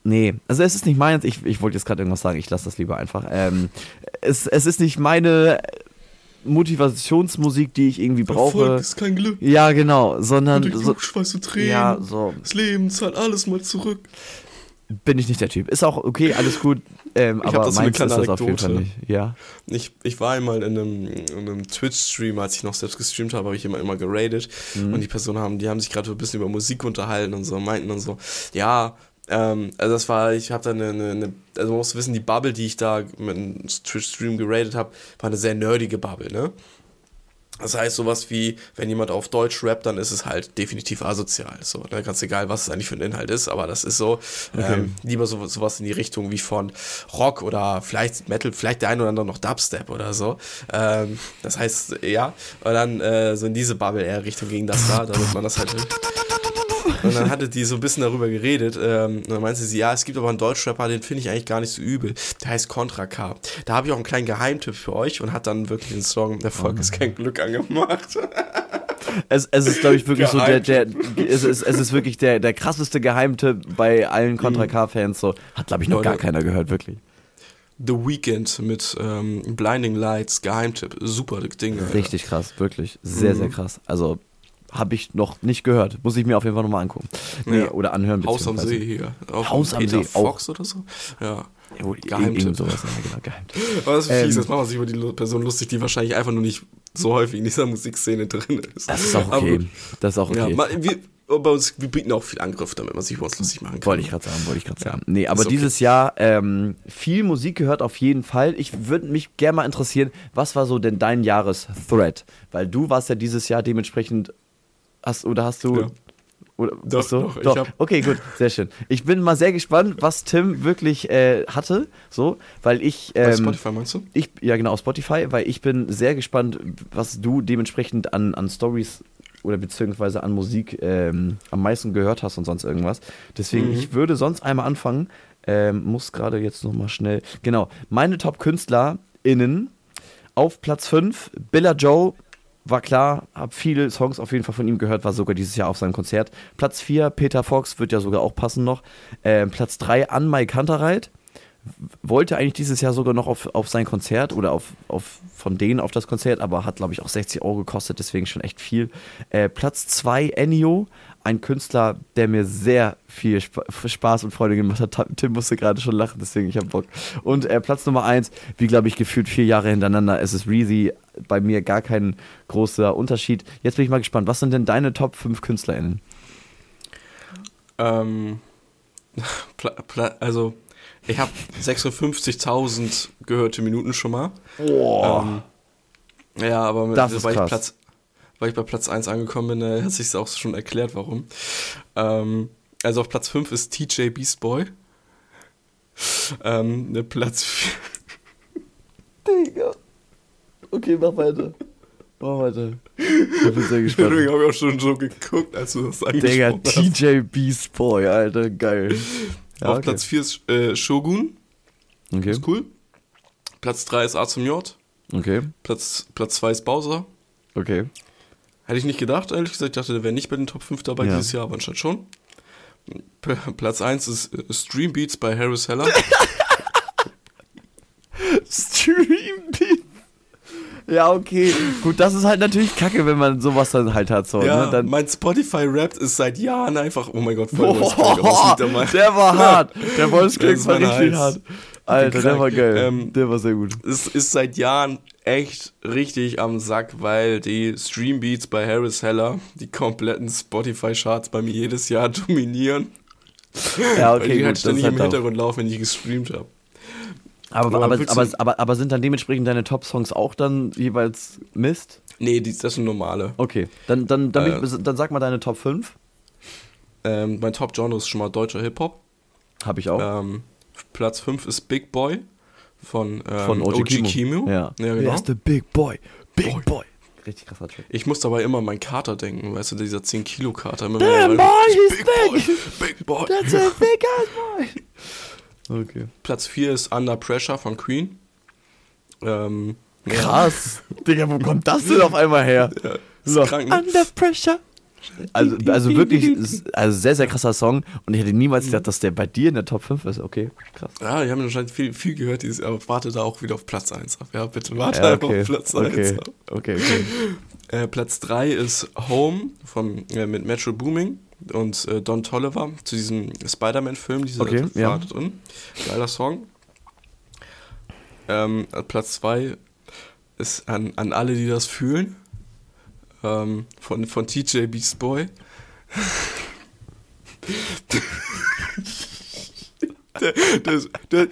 Nee, also es ist nicht meins. Ich, ich wollte jetzt gerade irgendwas sagen, ich lasse das lieber einfach. Ähm, es, es ist nicht meine Motivationsmusik, die ich irgendwie brauche. Erfolg ist kein Glück. Ja, genau, sondern. Und so, Schweiß und Tränen. Ja, so. Das Leben zahlt alles mal zurück bin ich nicht der Typ. Ist auch okay, alles gut. Ähm, ich aber das meins so ist das auf jeden Fall nicht. Ja. Ich, ich war einmal in einem, einem Twitch-Stream, als ich noch selbst gestreamt habe, habe ich immer immer geradet. Mhm. Und die Personen haben, die haben sich gerade so ein bisschen über Musik unterhalten und so, meinten dann so, ja, ähm, also das war, ich habe da eine, eine, eine, also man muss wissen, die Bubble, die ich da mit einem Twitch-Stream geradet habe, war eine sehr nerdige Bubble, ne? Das heißt, sowas wie, wenn jemand auf Deutsch rappt, dann ist es halt definitiv asozial. So, ne? Ganz egal, was es eigentlich für ein Inhalt ist, aber das ist so. Okay. Ähm, lieber so, sowas in die Richtung wie von Rock oder vielleicht Metal, vielleicht der ein oder andere noch Dubstep oder so. Ähm, das heißt, ja, und dann äh, so in diese Bubble eher Richtung gegen das da, damit man das halt. Und dann hatte die so ein bisschen darüber geredet. Ähm, und dann meinte sie, ja, es gibt aber einen Deutschrapper, den finde ich eigentlich gar nicht so übel. Der heißt Contra K. Da habe ich auch einen kleinen Geheimtipp für euch und hat dann wirklich den Song Erfolg oh ist kein Glück angemacht. Es, es ist, glaube ich, wirklich so der, der es, ist, es ist wirklich der, der krasseste Geheimtipp bei allen Contra K-Fans. So. Hat, glaube ich, noch Leute, gar keiner gehört, wirklich. The Weekend mit ähm, Blinding Lights, Geheimtipp, super Ding. Richtig krass, wirklich. Sehr, mhm. sehr krass. Also habe ich noch nicht gehört. Muss ich mir auf jeden Fall nochmal angucken. Nee, ja. Oder anhören. Haus am See hier. Auch Haus am See. Fox auch. oder so? Ja. Geheimtipp. sowas. Ja, genau, Geheimtipp. Aber das ist fies. Ähm, Jetzt machen wir sich über die Person lustig, die wahrscheinlich einfach nur nicht so häufig in dieser Musikszene drin ist. Das ist auch okay. Aber, das ist auch okay. Ja, wir, bei uns, wir bieten auch viel Angriff, damit man sich über uns lustig machen kann. Wollte ich gerade sagen, wollte ich gerade sagen. Nee, aber okay. dieses Jahr ähm, viel Musik gehört auf jeden Fall. Ich würde mich gerne mal interessieren, was war so denn dein Jahresthread? Weil du warst ja dieses Jahr dementsprechend Hast, oder hast du. Ja. Oder, doch, so? doch, doch. Okay, gut, sehr schön. Ich bin mal sehr gespannt, was Tim wirklich äh, hatte, so, weil ich. Ähm, Bei Spotify meinst du? Ich, ja, genau, Spotify, weil ich bin sehr gespannt, was du dementsprechend an, an Stories oder beziehungsweise an Musik ähm, am meisten gehört hast und sonst irgendwas. Deswegen, mhm. ich würde sonst einmal anfangen. Ähm, muss gerade jetzt nochmal schnell. Genau, meine Top-KünstlerInnen auf Platz 5, Billa Joe, war klar, habe viele Songs auf jeden Fall von ihm gehört, war sogar dieses Jahr auf seinem Konzert. Platz 4, Peter Fox, wird ja sogar auch passen noch. Äh, Platz 3, An Mike Kantereit. Wollte eigentlich dieses Jahr sogar noch auf, auf sein Konzert oder auf, auf von denen auf das Konzert, aber hat, glaube ich, auch 60 Euro gekostet, deswegen schon echt viel. Äh, Platz 2, Ennio, ein Künstler, der mir sehr viel Sp Spaß und Freude gemacht hat. Tim musste gerade schon lachen, deswegen ich habe Bock. Und äh, Platz Nummer 1, wie glaube ich gefühlt vier Jahre hintereinander, es ist Reezy, bei mir gar kein großer Unterschied. Jetzt bin ich mal gespannt, was sind denn deine Top 5 KünstlerInnen? Ähm, also, ich habe 56.000 gehörte Minuten schon mal. Boah. Ähm, ja, aber mit, Das ist weil, ich krass. Platz, weil ich bei Platz 1 angekommen bin, äh, hat sich auch schon erklärt, warum. Ähm, also auf Platz 5 ist TJ Beast Boy. Ähm, ne, Platz 4. Digga. Okay, mach weiter. Mach weiter. Ich bin sehr gespannt. Deswegen habe ich auch schon so geguckt, als du das Digga, angesprochen hast. TJ Beast Boy, Alter, geil. Ja, Auf okay. Platz 4 ist äh, Shogun. Okay, Ist cool. Platz 3 ist A zum J. okay, Platz, Platz 2 ist Bowser. okay. Hätte ich nicht gedacht, ehrlich gesagt. Ich dachte, der wäre nicht bei den Top 5 dabei Ja. dieses Jahr, aber anstatt schon. P Platz 1 ist äh, Stream Beats bei Harris Heller. Stream Beat. Ja, okay. Gut, das ist halt natürlich kacke, wenn man sowas dann halt hat. So, ja, ne? dann, mein Spotify Rap ist seit Jahren einfach, oh mein Gott, voll an meinem- der war hart. Der Das war richtig nice. hart. Alter, der war geil. Ähm, der war sehr gut. Es ist seit Jahren echt richtig am Sack, weil die Stream Beats bei Harris Heller die kompletten Spotify-Charts bei mir jedes Jahr dominieren. Ja, weil okay, die gut. halt ständig im halt. Hintergrund laufen, wenn ich gestreamt habe. Aber, Aber aber, aber, aber, sind dann dementsprechend deine Top-Songs auch dann jeweils Mist? Nee, die, das sind normale. Okay, dann, dann, dann, Äh. dann sag mal deine Top 5. Ähm, mein Top-Genre ist schon mal deutscher Hip-Hop. Habe ich auch. Ähm, Platz 5 ist Big Boy von, ähm, Von OG, Kimo. Kimo. Ja. ja Er genau. ist der Big Boy. Big Boy. Boy. Richtig krasser Track. Ich muss dabei immer an meinen Kater denken, weißt du, dieser 10-Kilo-Kater. Immer Damn boy, er- he's Big big. Boy, Big Boy. That's a big ass boy. Okay. Platz 4 ist Under Pressure von Queen. Ähm, ja, Krass. Digga, wo kommt das denn auf einmal her? Ja, So. krank, ne? Under pressure. Also, also wirklich, also sehr, sehr krasser Song. Und ich hätte niemals gedacht, dass der bei dir in der Top 5 ist. Okay, krass. Ja, die haben anscheinend viel, viel gehört, dieses, aber warte da auch wieder auf Platz 1 ab. Ja, bitte warte Ja, einfach okay. auf Platz Okay, 1 ab. okay, okay. Äh, Platz 3 ist Home von, äh, mit Metro Booming und äh, Don Tolliver zu diesem Spider-Man-Film, dieser Okay, ja. drin. Geiler Song. Ähm, äh, Platz 2 ist an, an alle, die das fühlen. Ähm, von, von TJ Beast Boy. der, der, der,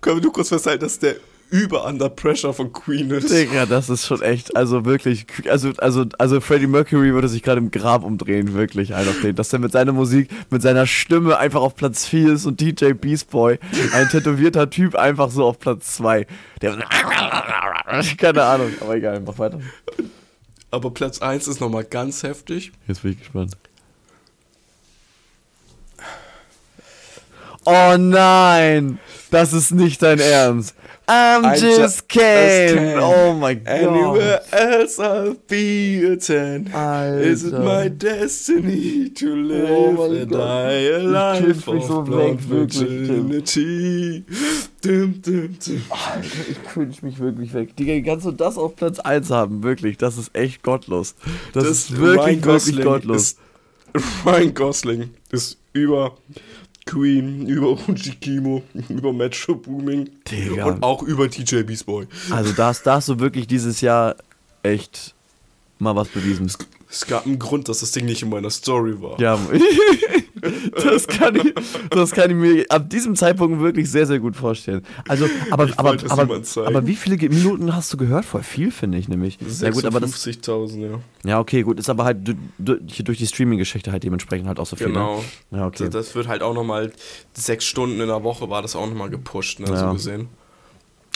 können wir nur kurz festhalten, dass der über Under Pressure von Queen ist. Digga, das ist schon echt, also wirklich, also, also, also Freddie Mercury würde sich gerade im Grab umdrehen, wirklich, halt auf den, dass er mit seiner Musik, mit seiner Stimme einfach auf Platz 4 ist und DJ Beast Boy, ein tätowierter Typ, einfach so auf Platz 2. Der, keine Ahnung, aber egal, mach weiter. Aber Platz 1 ist nochmal ganz heftig. Jetzt bin ich gespannt. Oh nein, das ist nicht dein Ernst. I'm, I'm just just. Kane. Oh my god. Anywhere else I'll be a 10. Alter. Is it my destiny to live Oh and die a Ich life of so weg, virginity? Dum, dum, dum. Alter, ich cringe mich wirklich weg. Digga, kannst du das auf Platz 1 haben? Wirklich, das ist echt gottlos. Das, ist wirklich, wirklich gottlos. Ryan Gosling ist über Queen, über OG Kimo, über Metro Booming Digga. und auch über TJ Beast Boy. Also da hast, da hast du wirklich dieses Jahr echt mal was bewiesen. Es gab einen Grund, dass das Ding nicht in meiner Story war. Ja, das kann, ich, das kann ich mir ab diesem Zeitpunkt wirklich sehr, sehr gut vorstellen. Also, aber, Ich aber, aber, aber wie viele Minuten hast du gehört? Voll viel, finde ich nämlich. Ja gut, aber das, 56.000, ja. ja okay, gut, ist aber halt durch die Streaming-Geschichte halt dementsprechend halt auch so viel. Genau. Ne? Ja, okay. Das, das wird halt auch nochmal, sechs Stunden in der Woche war das auch nochmal gepusht, ne, Ja. so gesehen.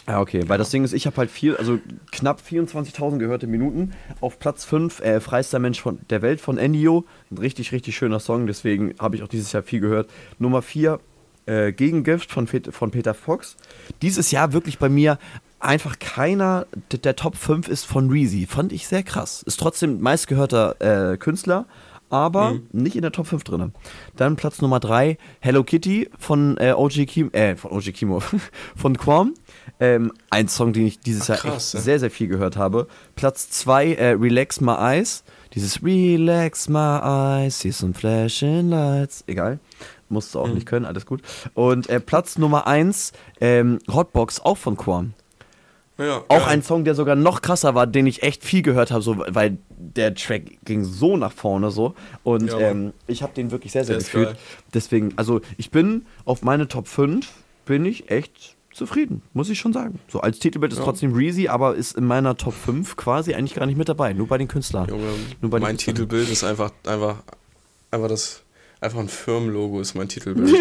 Ja, okay, weil das Ding ist, ich habe halt viel, also knapp 24.000 gehörte Minuten. Auf Platz 5, äh, Freister Mensch von der Welt von Ennio. Ein richtig, richtig schöner Song, deswegen habe ich auch dieses Jahr viel gehört. Nummer 4, äh, Gegengift von, von Peter Fox. Dieses Jahr wirklich bei mir einfach keiner der, der Top 5 ist von Reezy. Fand ich sehr krass. Ist trotzdem meistgehörter äh, Künstler, aber Mhm. nicht in der Top 5 drin. Dann Platz Nummer 3, Hello Kitty von äh, OG Kimo, äh, von OG Kimo, von Quam. Ähm, ein Song, den ich dieses Ach, Jahr krass, echt ja. sehr, sehr viel gehört habe. Platz 2, äh, Relax My Eyes. Dieses Relax My Eyes, see some flashing lights. Egal. Musst du auch Mhm. nicht können, alles gut. Und äh, Platz Nummer 1, ähm, Hotbox, auch von Quam. Ja, auch geil. ein Song, der sogar noch krasser war, den ich echt viel gehört habe, so, weil der Track ging so nach vorne so. Und ja, ähm, ich habe den wirklich sehr, sehr gefühlt. Deswegen, also ich bin auf meine Top 5 bin ich echt zufrieden, muss ich schon sagen. So als Titelbild ist ja. trotzdem Reezy, aber ist in meiner Top 5 quasi eigentlich gar nicht mit dabei, nur bei den Künstlern. Junge, nur bei mein Titelbild ist einfach, einfach, einfach das Einfach ein Firmenlogo ist mein Titelbild.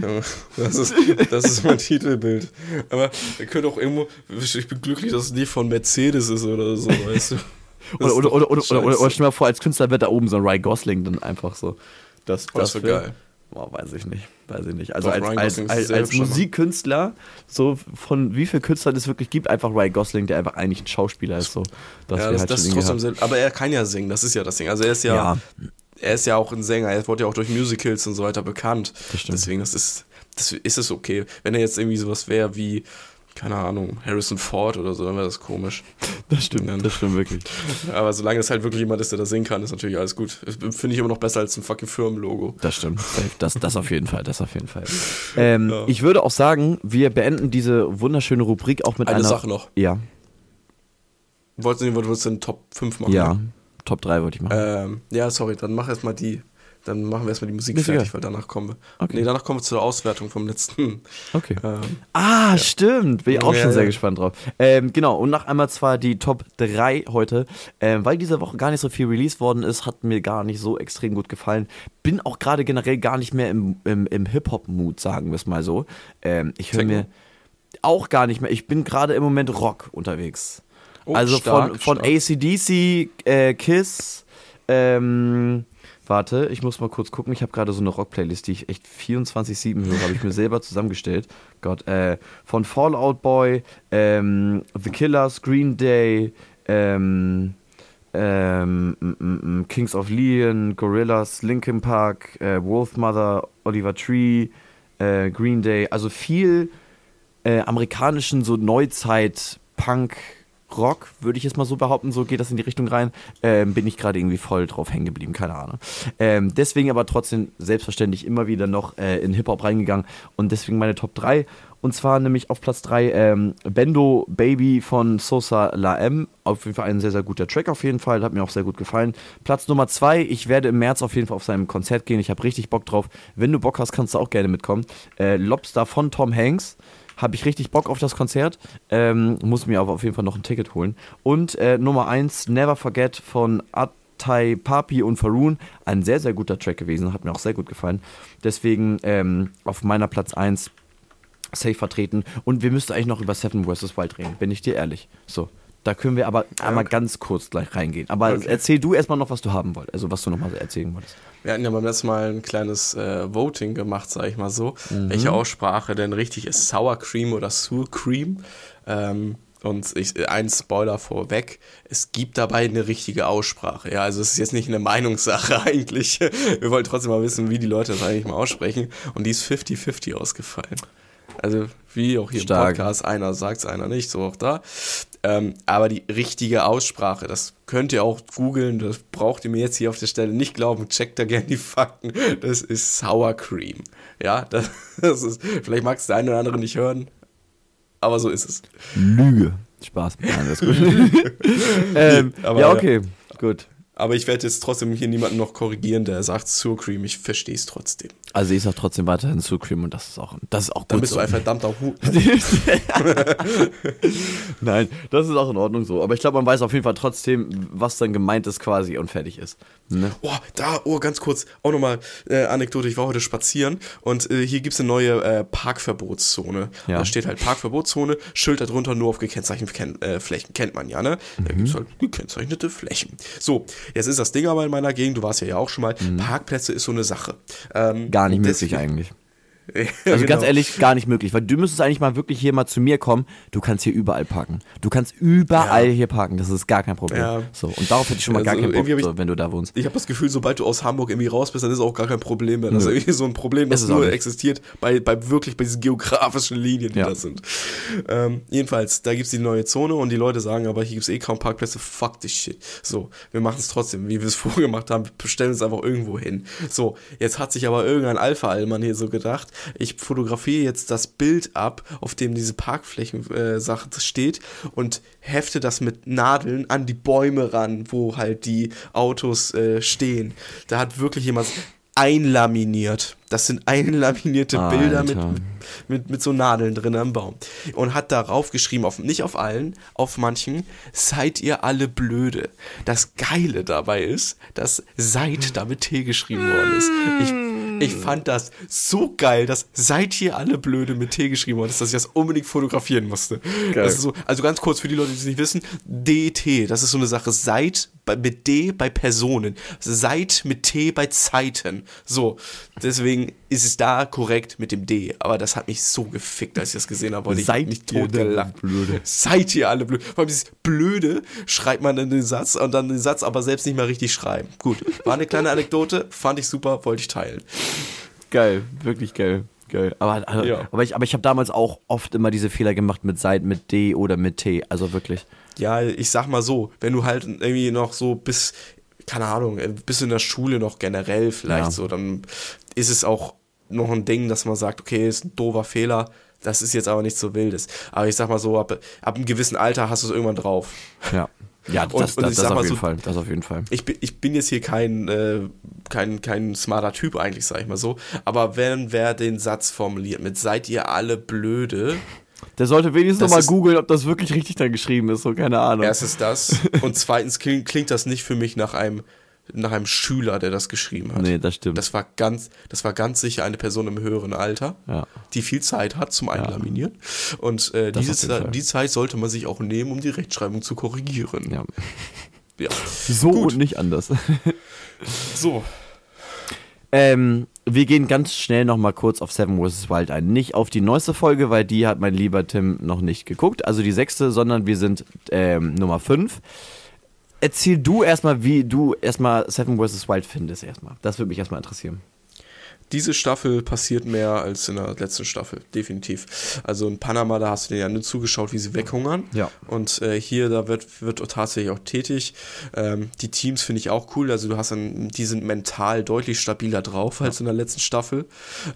das, ist, das ist mein Titelbild. Aber ihr könnt auch irgendwo. Ich bin glücklich, dass es nicht von Mercedes ist oder so, weißt du. oder, oder, oder, oder, oder, oder, stell mal vor, als Künstler wird da oben so ein Ryan Gosling dann einfach so. Das, oh, das, das wäre geil. Boah, weiß ich nicht. Weiß ich nicht. Also Doch, als, als, als, als Musikkünstler, so von wie vielen Künstlern es wirklich gibt, einfach Ryan Gosling, der einfach eigentlich ein Schauspieler ist. So, das ja, das, halt das ist trotzdem Sinn. Aber er kann ja singen, das ist ja das Ding. Also er ist ja, ja. Er ist ja auch ein Sänger, er wurde ja auch durch Musicals und so weiter bekannt. Das Deswegen, das ist, das ist es okay. Wenn er jetzt irgendwie sowas wäre wie keine Ahnung, Harrison Ford oder so, dann wäre das komisch. Das stimmt, dann, das stimmt wirklich. Aber solange es halt wirklich jemand ist, der das singen kann, ist natürlich alles gut. Finde ich immer noch besser als ein fucking Firmenlogo. Das stimmt. Das, das auf jeden Fall, das auf jeden Fall. Ähm, ja. Ich würde auch sagen, wir beenden diese wunderschöne Rubrik auch mit Eine einer... Sache noch. Ja. Wolltest du, wolltest du einen Top 5 machen? Ja, Top 3 wollte ich machen. Ähm, ja, sorry, dann mach erstmal die. Dann machen wir erstmal die Musik fertig, egal. weil danach kommen wir. Okay. Nee, danach kommen wir zur Auswertung vom letzten. Okay. Ähm, ah, ja. stimmt. Bin ich auch ja, schon ja. sehr gespannt drauf. Ähm, genau, und noch einmal zwar die Top 3 heute. Ähm, weil diese Woche gar nicht so viel released worden ist, hat mir gar nicht so extrem gut gefallen. Bin auch gerade generell gar nicht mehr im, im, im Hip-Hop-Mood, sagen wir es mal so. Ähm, ich höre mir auch gar nicht mehr. Ich bin gerade im Moment Rock unterwegs. Oh, also stark, von, von ACDC, äh, Kiss, ähm, Warte, ich muss mal kurz gucken. Ich habe gerade so eine Rock-Playlist, die ich echt 24-7 höre, habe ich mir selber zusammengestellt. Gott, äh, von Fallout Boy, ähm, The Killers, Green Day, ähm, ähm, m -m -m Kings of Leon, Gorillas, Linkin Park, äh, Wolfmother, Oliver Tree, äh, Green Day. Also viel äh, amerikanischen so Neuzeit-Punk- Rock, würde ich jetzt mal so behaupten, so geht das in die Richtung rein, ähm, bin ich gerade irgendwie voll drauf hängen geblieben, keine Ahnung. Ähm, deswegen aber trotzdem selbstverständlich immer wieder noch äh, in Hip-Hop reingegangen und deswegen meine Top 3. Und zwar nämlich auf Platz 3 ähm, Bendo Baby von Sosa La M. Auf jeden Fall ein sehr, sehr guter Track auf jeden Fall. Hat mir auch sehr gut gefallen. Platz Nummer 2, ich werde im März auf jeden Fall auf seinem Konzert gehen. Ich habe richtig Bock drauf. Wenn du Bock hast, kannst du auch gerne mitkommen. Äh, Lobster von Tom Hanks habe ich richtig Bock auf das Konzert. Ähm, muss mir aber auf jeden Fall noch ein Ticket holen. Und äh, Nummer 1, Never Forget von Atai Papi und Faroon. Ein sehr, sehr guter Track gewesen. Hat mir auch sehr gut gefallen. Deswegen ähm, auf meiner Platz 1 safe vertreten. Und wir müssten eigentlich noch über Seven vs. Wild reden, bin ich dir ehrlich. So. Da können wir aber einmal ganz kurz gleich reingehen. Aber okay. erzähl du erstmal noch, was du haben wolltest, also was du nochmal erzählen wolltest. Wir hatten ja beim letzten Mal ein kleines äh, Voting gemacht, sag ich mal so, mhm. welche Aussprache denn richtig ist, Sour Cream oder Sour Cream. Ähm, und ich, ein Spoiler vorweg, es gibt dabei eine richtige Aussprache. Ja, also es ist jetzt nicht eine Meinungssache eigentlich. Wir wollen trotzdem mal wissen, wie die Leute das eigentlich mal aussprechen. Und die ist 50-50 ausgefallen. Also wie auch hier Stark. im Podcast, einer sagt es, einer nicht, so auch da. Ähm, aber die richtige Aussprache, das könnt ihr auch googeln, das braucht ihr mir jetzt hier auf der Stelle nicht glauben, checkt da gerne die Fakten. Das ist Sour Cream. Ja, das, das ist, vielleicht mag es der eine oder andere nicht hören, aber so ist es. Lüge. Spaß. Ist gut. ähm, nee, ja, okay, gut. Aber ich werde jetzt trotzdem hier niemanden noch korrigieren, der sagt Sour Cream. Ich verstehe es trotzdem. Also ich sage trotzdem weiterhin Sour Cream und das ist auch, das ist auch Dann bist so. du ein verdammter Hu. Nein, das ist auch in Ordnung so. Aber ich glaube, man weiß auf jeden Fall trotzdem, was dann gemeint ist quasi und fertig ist. Ne? Oh, da, oh, ganz kurz, auch nochmal äh, Anekdote. Ich war heute spazieren und äh, hier gibt es eine neue äh, Parkverbotszone. Ja. Da steht halt Parkverbotszone, Schild darunter nur auf gekennzeichneten Ken äh, Flächen. Kennt man ja, ne? Mhm. Da gibt es halt gekennzeichnete Flächen. So, Jetzt ist das Ding aber in meiner Gegend, du warst ja, ja auch schon mal, mhm. Parkplätze ist so eine Sache. Ähm, Gar nicht möglich eigentlich. Also genau. ganz ehrlich, gar nicht möglich, weil du müsstest eigentlich mal wirklich hier mal zu mir kommen. Du kannst hier überall parken. Du kannst überall ja. hier parken, das ist gar kein Problem. Ja. So, und darauf hätte ich schon mal also gar keinen Bock, ich, so, wenn du da wohnst. Ich habe das Gefühl, sobald du aus Hamburg irgendwie raus bist, dann ist auch gar kein Problem mehr. Das Nö. ist irgendwie so ein Problem, das nur existiert bei, bei wirklich bei diesen geografischen Linien, die ja. da sind. Ähm, jedenfalls, da gibt es die neue Zone und die Leute sagen, aber hier gibt es eh kaum Parkplätze, fuck this shit. So, wir machen es trotzdem, wie wir es vorgemacht haben, stellen uns einfach irgendwo hin. So, jetzt hat sich aber irgendein Alpha-Allmann hier so gedacht, ich fotografiere jetzt das Bild ab, auf dem diese Parkflächen-Sache äh, steht und hefte das mit Nadeln an die Bäume ran, wo halt die Autos äh, stehen. Da hat wirklich jemand einlaminiert. Das sind einlaminierte Alter. Bilder mit, mit, mit so Nadeln drin am Baum. Und hat darauf geschrieben, auf, nicht auf allen, auf manchen, seid ihr alle blöde. Das Geile dabei ist, dass seid da mit T geschrieben worden ist. Ich ich fand das so geil, dass seit hier alle blöde mit T geschrieben worden ist, dass ich das unbedingt fotografieren musste. So, also ganz kurz für die Leute, die es nicht wissen, DT, das ist so eine Sache, seit mit D bei Personen, seit mit T bei Zeiten. So, deswegen ist es da korrekt mit dem D, aber das hat mich so gefickt, als ich das gesehen habe, ich Seid nicht tot gelacht. Blöde. Seid ihr alle blöde. Vor allem dieses Blöde schreibt man in den Satz und dann den Satz aber selbst nicht mehr richtig schreiben. Gut, war eine kleine Anekdote, fand ich super, wollte ich teilen. Geil, wirklich geil. Geil. Aber, also, ja. aber ich, aber ich habe damals auch oft immer diese Fehler gemacht mit Seit, mit D oder mit T. Also wirklich. Ja, ich sag mal so, wenn du halt irgendwie noch so bis, keine Ahnung, bis in der Schule noch generell vielleicht ja. so, dann ist es auch noch ein Ding, dass man sagt, okay, ist ein doofer Fehler, das ist jetzt aber nichts so wildes. Aber ich sag mal so, ab, ab einem gewissen Alter hast du es irgendwann drauf. Ja. Ja, das, und, und das, das auf jeden so, Fall. Das auf jeden Fall. Ich bin, ich bin jetzt hier kein, äh, kein, kein smarter Typ eigentlich, sag ich mal so. Aber wenn wer den Satz formuliert mit seid ihr alle blöde, der sollte wenigstens nochmal googeln, ob das wirklich richtig da geschrieben ist, so keine Ahnung. Erstens das und zweitens klingt, klingt das nicht für mich nach einem nach einem Schüler, der das geschrieben hat. Nee, das stimmt. Das war ganz, das war ganz sicher eine Person im höheren Alter, ja. die viel Zeit hat zum Einlaminieren. Ja. Und äh, diese, die Zeit sollte man sich auch nehmen, um die Rechtschreibung zu korrigieren. Ja. ja. So Gut. und nicht anders. so. Ähm, wir gehen ganz schnell nochmal kurz auf Seven vs. Wild ein. Nicht auf die neueste Folge, weil die hat mein lieber Tim noch nicht geguckt, also die sechste, sondern wir sind ähm, Nummer 5 erzähl du erstmal, wie du erstmal Seven vs. Wild findest erstmal. Das würde mich erstmal interessieren diese Staffel passiert mehr als in der letzten Staffel, definitiv. Also in Panama, da hast du dir ja nur zugeschaut, wie sie weghungern. Ja. Und äh, hier, da wird, wird tatsächlich auch tätig. Ähm, die Teams finde ich auch cool. Also du hast dann, die sind mental deutlich stabiler drauf als in der letzten Staffel.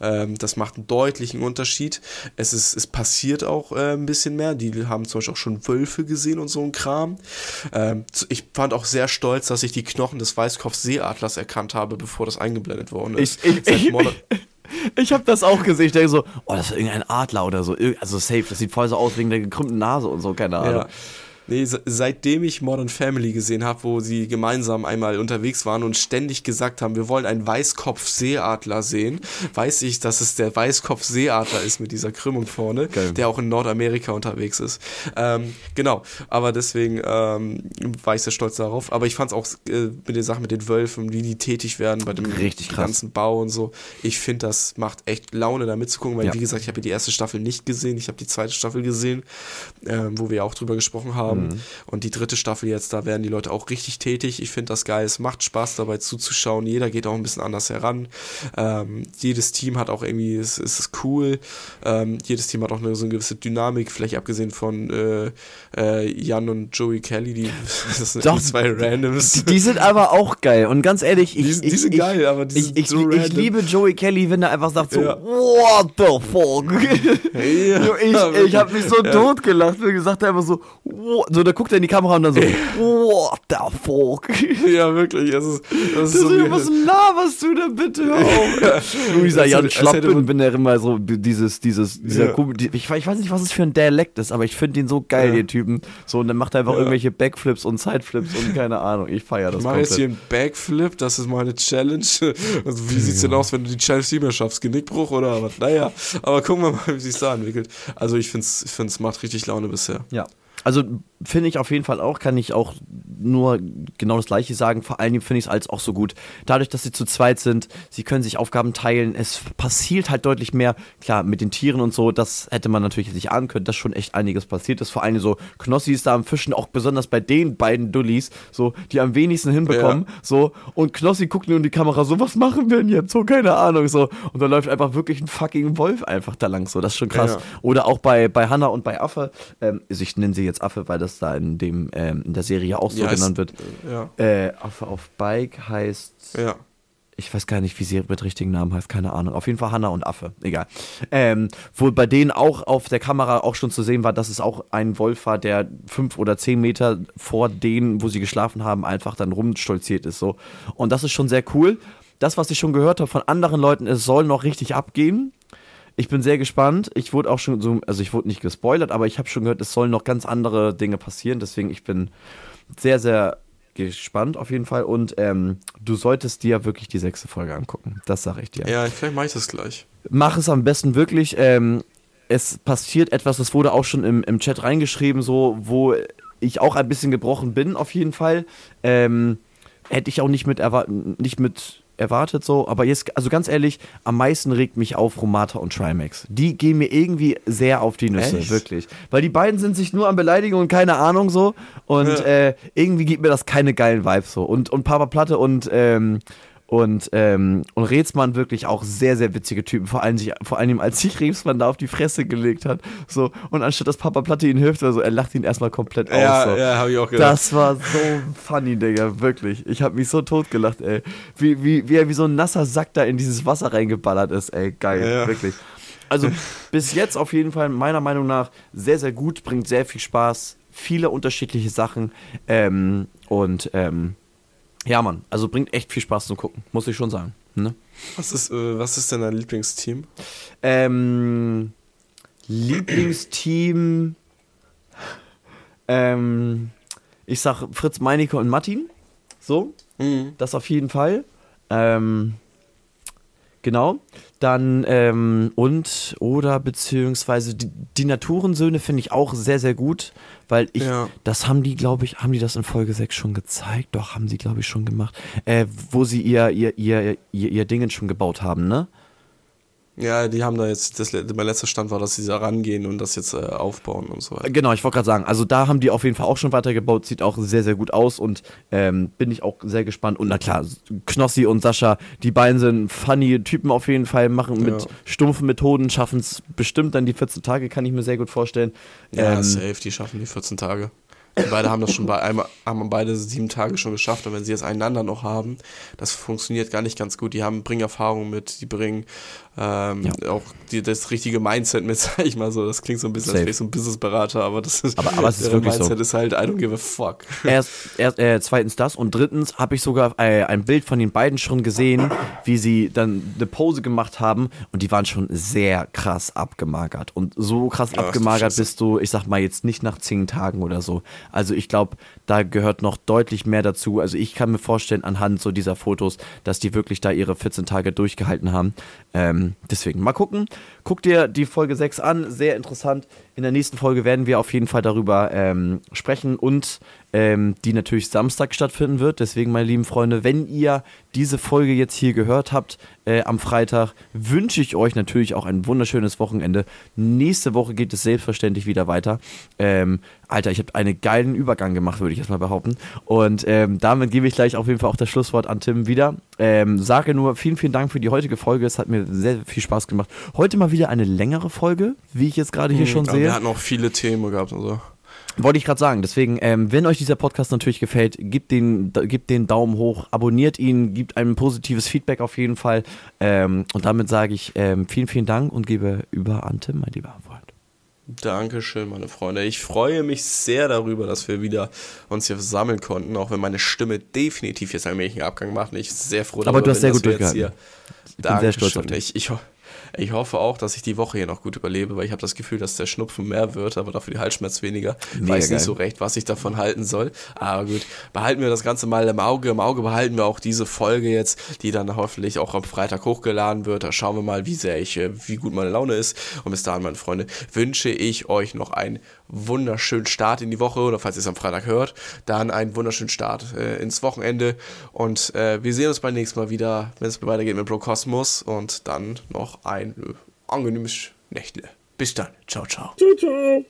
Ähm, das macht einen deutlichen Unterschied. Es ist, es passiert auch äh, ein bisschen mehr. Die haben zum Beispiel auch schon Wölfe gesehen und so ein Kram. Ähm, ich fand auch sehr stolz, dass ich die Knochen des Weißkopf-Seeadlers erkannt habe, bevor das eingeblendet worden ist. Ich, ich, ich, ich habe das auch gesehen. Ich denke so, oh, das ist irgendein Adler oder so. Also safe, das sieht voll so aus wegen der gekrümmten Nase und so, keine Ahnung. Ja. Nee, seitdem ich Modern Family gesehen habe, wo sie gemeinsam einmal unterwegs waren und ständig gesagt haben, wir wollen einen Weißkopf-Seeadler sehen, weiß ich, dass es der Weißkopf-Seeadler ist mit dieser Krümmung vorne, Geil. der auch in Nordamerika unterwegs ist. Ähm, genau, aber deswegen ähm, war ich sehr stolz darauf. Aber ich fand es auch äh, mit den Sachen mit den Wölfen, wie die tätig werden bei dem Richtig ganzen Bau und so. Ich finde, das macht echt Laune, da mitzugucken, weil, ja. wie gesagt, ich habe die erste Staffel nicht gesehen, ich habe die zweite Staffel gesehen, äh, wo wir auch drüber gesprochen haben haben. Mhm. Und die dritte Staffel jetzt, da werden die Leute auch richtig tätig. Ich finde das geil. Es macht Spaß dabei zuzuschauen. Jeder geht auch ein bisschen anders heran. Ähm, jedes Team hat auch irgendwie, es, es ist cool. Ähm, jedes Team hat auch eine, so eine gewisse Dynamik, vielleicht abgesehen von äh, äh, Jan und Joey Kelly, die das sind Doch, zwei Randoms. Die, die, sind aber auch geil. Und ganz ehrlich, ich, die, die sind ich, geil, aber die sind ich, so ich, ich liebe Joey Kelly, wenn er einfach sagt so, ja. what the fuck? Ja, ich ich habe mich so ja. tot gelacht, wie gesagt, einfach so, what so, da guckt er in die Kamera und dann so, what the fuck? Ja, wirklich. Das ist, das ist so so, was laberst du denn bitte ja. dieser Jan Schlappen, wenn er immer so dieses, dieses, dieser ja. ich, ich, weiß nicht, was es für ein Dialekt ist, aber ich finde ihn so geil, ja. den Typen. So, und dann macht er einfach ja. irgendwelche Backflips und Sideflips und keine Ahnung. Ich feiere das. Ich mache jetzt hier einen Backflip, das ist meine Challenge. Also, wie sieht's denn aus, wenn du die Challenge nicht mehr schaffst? Genickbruch oder was? Naja, aber gucken wir mal, wie sich da entwickelt. Also, ich finde es ich find's macht richtig Laune bisher. Ja. Also finde ich auf jeden Fall auch, kann ich auch nur genau das Gleiche sagen. Vor allen Dingen finde ich es als auch so gut. Dadurch, dass sie zu zweit sind, sie können sich Aufgaben teilen. Es passiert halt deutlich mehr. Klar, mit den Tieren und so, das hätte man natürlich sich ahnen können, dass schon echt einiges passiert ist. Vor allem so Knossi ist da am Fischen, auch besonders bei den beiden Dullis, so, die am wenigsten hinbekommen. Ja. So, und Knossi guckt nur in die Kamera, so, was machen wir denn jetzt? So, keine Ahnung. So, und da läuft einfach wirklich ein fucking Wolf einfach da lang. So, das ist schon krass. Ja. Oder auch bei, bei Hannah und bei Affe. Ähm, ich nenne sie jetzt Affe, weil das da in, dem, ähm, in der Serie auch so ja, genannt wird. Ja. Äh, auf, auf Bike heißt. Ja. ich weiß gar nicht, wie sie mit richtigen Namen heißt, keine Ahnung. Auf jeden Fall Hanna und Affe, egal. Ähm, wo bei denen auch auf der Kamera auch schon zu sehen war, dass es auch ein Wolf war, der fünf oder zehn Meter vor denen, wo sie geschlafen haben, einfach dann rumstolziert ist. So. Und das ist schon sehr cool. Das, was ich schon gehört habe von anderen Leuten, es soll noch richtig abgehen. Ich bin sehr gespannt. Ich wurde auch schon so, also ich wurde nicht gespoilert, aber ich habe schon gehört, es sollen noch ganz andere Dinge passieren. Deswegen, ich bin sehr, sehr gespannt auf jeden Fall. Und ähm, du solltest dir wirklich die sechste Folge angucken. Das sage ich dir. Ja, vielleicht mache ich das gleich. Mach es am besten wirklich. Ähm, es passiert etwas, das wurde auch schon im, im Chat reingeschrieben, so, wo ich auch ein bisschen gebrochen bin, auf jeden Fall. Ähm, hätte ich auch nicht mit, nicht mit erwartet so, aber jetzt, also ganz ehrlich, am meisten regt mich auf Romata und Trimax. Die gehen mir irgendwie sehr auf die Nüsse, Echt? wirklich. Weil die beiden sind sich nur am Beleidigen und keine Ahnung so und ja. äh, irgendwie gibt mir das keine geilen Vibes so. Und, und Papa Platte und ähm, und, ähm, und Rätsmann wirklich auch sehr, sehr witzige Typen. Vor allem, sich, vor allem als sich Rätsmann da auf die Fresse gelegt hat. So, und anstatt dass Papa Platte ihn hilft, also er lacht ihn erstmal komplett ja, aus. So. Ja, hab ich auch gedacht. Das war so funny, Digga, wirklich. Ich hab mich so totgelacht, ey. Wie, wie, wie er wie so ein nasser Sack da in dieses Wasser reingeballert ist, ey. Geil, ja. wirklich. Also bis jetzt auf jeden Fall meiner Meinung nach sehr, sehr gut, bringt sehr viel Spaß, viele unterschiedliche Sachen ähm, und ähm, ja, Mann, also bringt echt viel Spaß zum Gucken, muss ich schon sagen. Ne? Was, ist, äh, was ist denn dein Lieblingsteam? Ähm, Lieblingsteam, ähm, ich sag Fritz Meinecke und Martin. So, mhm. das auf jeden Fall. Ähm, genau. Dann, ähm, und, oder beziehungsweise die, die Naturensöhne finde ich auch sehr, sehr gut, weil ich, ja. das haben die, glaube ich, haben die das in Folge 6 schon gezeigt? Doch, haben sie, glaube ich, schon gemacht. Äh, wo sie ihr, ihr, ihr, ihr, ihr Dingen schon gebaut haben, ne? Ja, die haben da jetzt, das, mein letzter Stand war, dass sie da rangehen und das jetzt äh, aufbauen und so weiter. Genau, ich wollte gerade sagen, also da haben die auf jeden Fall auch schon weitergebaut, sieht auch sehr, sehr gut aus und ähm, bin ich auch sehr gespannt. Und na klar, Knossi und Sascha, die beiden sind funny Typen auf jeden Fall, machen mit ja. stumpfen Methoden, schaffen es bestimmt dann die 14 Tage, kann ich mir sehr gut vorstellen. Ja, ähm, safe, die schaffen die 14 Tage. Die beide haben das schon bei einmal, haben beide sieben Tage schon geschafft und wenn sie jetzt einander noch haben, das funktioniert gar nicht ganz gut. Die haben, bringen Erfahrung mit, die bringen ähm, ja. auch die, das richtige Mindset mit, sag ich mal so. Das klingt so ein bisschen, Safe. als wäre ich so ein Businessberater, aber das ist, aber, aber es ist wirklich Mindset so. ist halt, I don't give a fuck. Erst, erst äh, zweitens das und drittens habe ich sogar äh, ein Bild von den beiden schon gesehen, wie sie dann eine Pose gemacht haben und die waren schon sehr krass abgemagert. Und so krass ja, abgemagert bist du, ich sag mal jetzt nicht nach zehn Tagen oder so. Also ich glaube, da gehört noch deutlich mehr dazu. Also ich kann mir vorstellen, anhand so dieser Fotos, dass die wirklich da ihre 14 Tage durchgehalten haben. Ähm, deswegen mal gucken. Guck dir die Folge 6 an, sehr interessant. In der nächsten Folge werden wir auf jeden Fall darüber ähm, sprechen und ähm, die natürlich Samstag stattfinden wird. Deswegen, meine lieben Freunde, wenn ihr diese Folge jetzt hier gehört habt äh, am Freitag, wünsche ich euch natürlich auch ein wunderschönes Wochenende. Nächste Woche geht es selbstverständlich wieder weiter. Ähm, Alter, ich habe einen geilen Übergang gemacht, würde ich jetzt mal behaupten. Und ähm, damit gebe ich gleich auf jeden Fall auch das Schlusswort an Tim wieder. Ähm, sage nur vielen, vielen Dank für die heutige Folge. Es hat mir sehr viel Spaß gemacht. Heute mal wieder eine längere Folge, wie ich jetzt gerade hier hm, schon sehe. Wir hatten auch viele Themen gehabt und so. Wollte ich gerade sagen. Deswegen, ähm, wenn euch dieser Podcast natürlich gefällt, gebt den, gebt den Daumen hoch, abonniert ihn, gebt ein positives Feedback auf jeden Fall. Ähm, und damit sage ich ähm, vielen, vielen Dank und gebe über an Tim, mein lieber Freund. Dankeschön, meine Freunde. Ich freue mich sehr darüber, dass wir wieder uns hier sammeln konnten, auch wenn meine Stimme definitiv jetzt einen Abgang macht. Ich bin sehr froh darüber, Aber du hast sehr gut durchgehalten. Ich bin sehr stolz auf dich. Ich, ich, ich hoffe auch, dass ich die Woche hier noch gut überlebe, weil ich habe das Gefühl, dass der Schnupfen mehr wird, aber dafür die Halsschmerz weniger. Ich weiß geil. nicht so recht, was ich davon halten soll. Aber gut, behalten wir das Ganze mal im Auge. Im Auge behalten wir auch diese Folge jetzt, die dann hoffentlich auch am Freitag hochgeladen wird. Da schauen wir mal, wie sehr ich, äh, wie gut meine Laune ist. Und bis dahin, meine Freunde, wünsche ich euch noch einen wunderschönen Start in die Woche oder falls ihr es am Freitag hört, dann einen wunderschönen Start äh, ins Wochenende. Und äh, wir sehen uns beim nächsten Mal wieder, wenn es weitergeht mit Bro Cosmos und dann noch ein ein äh, angenehmes Nächtle. Bis dann. Ciao, ciao. Ciao, ciao.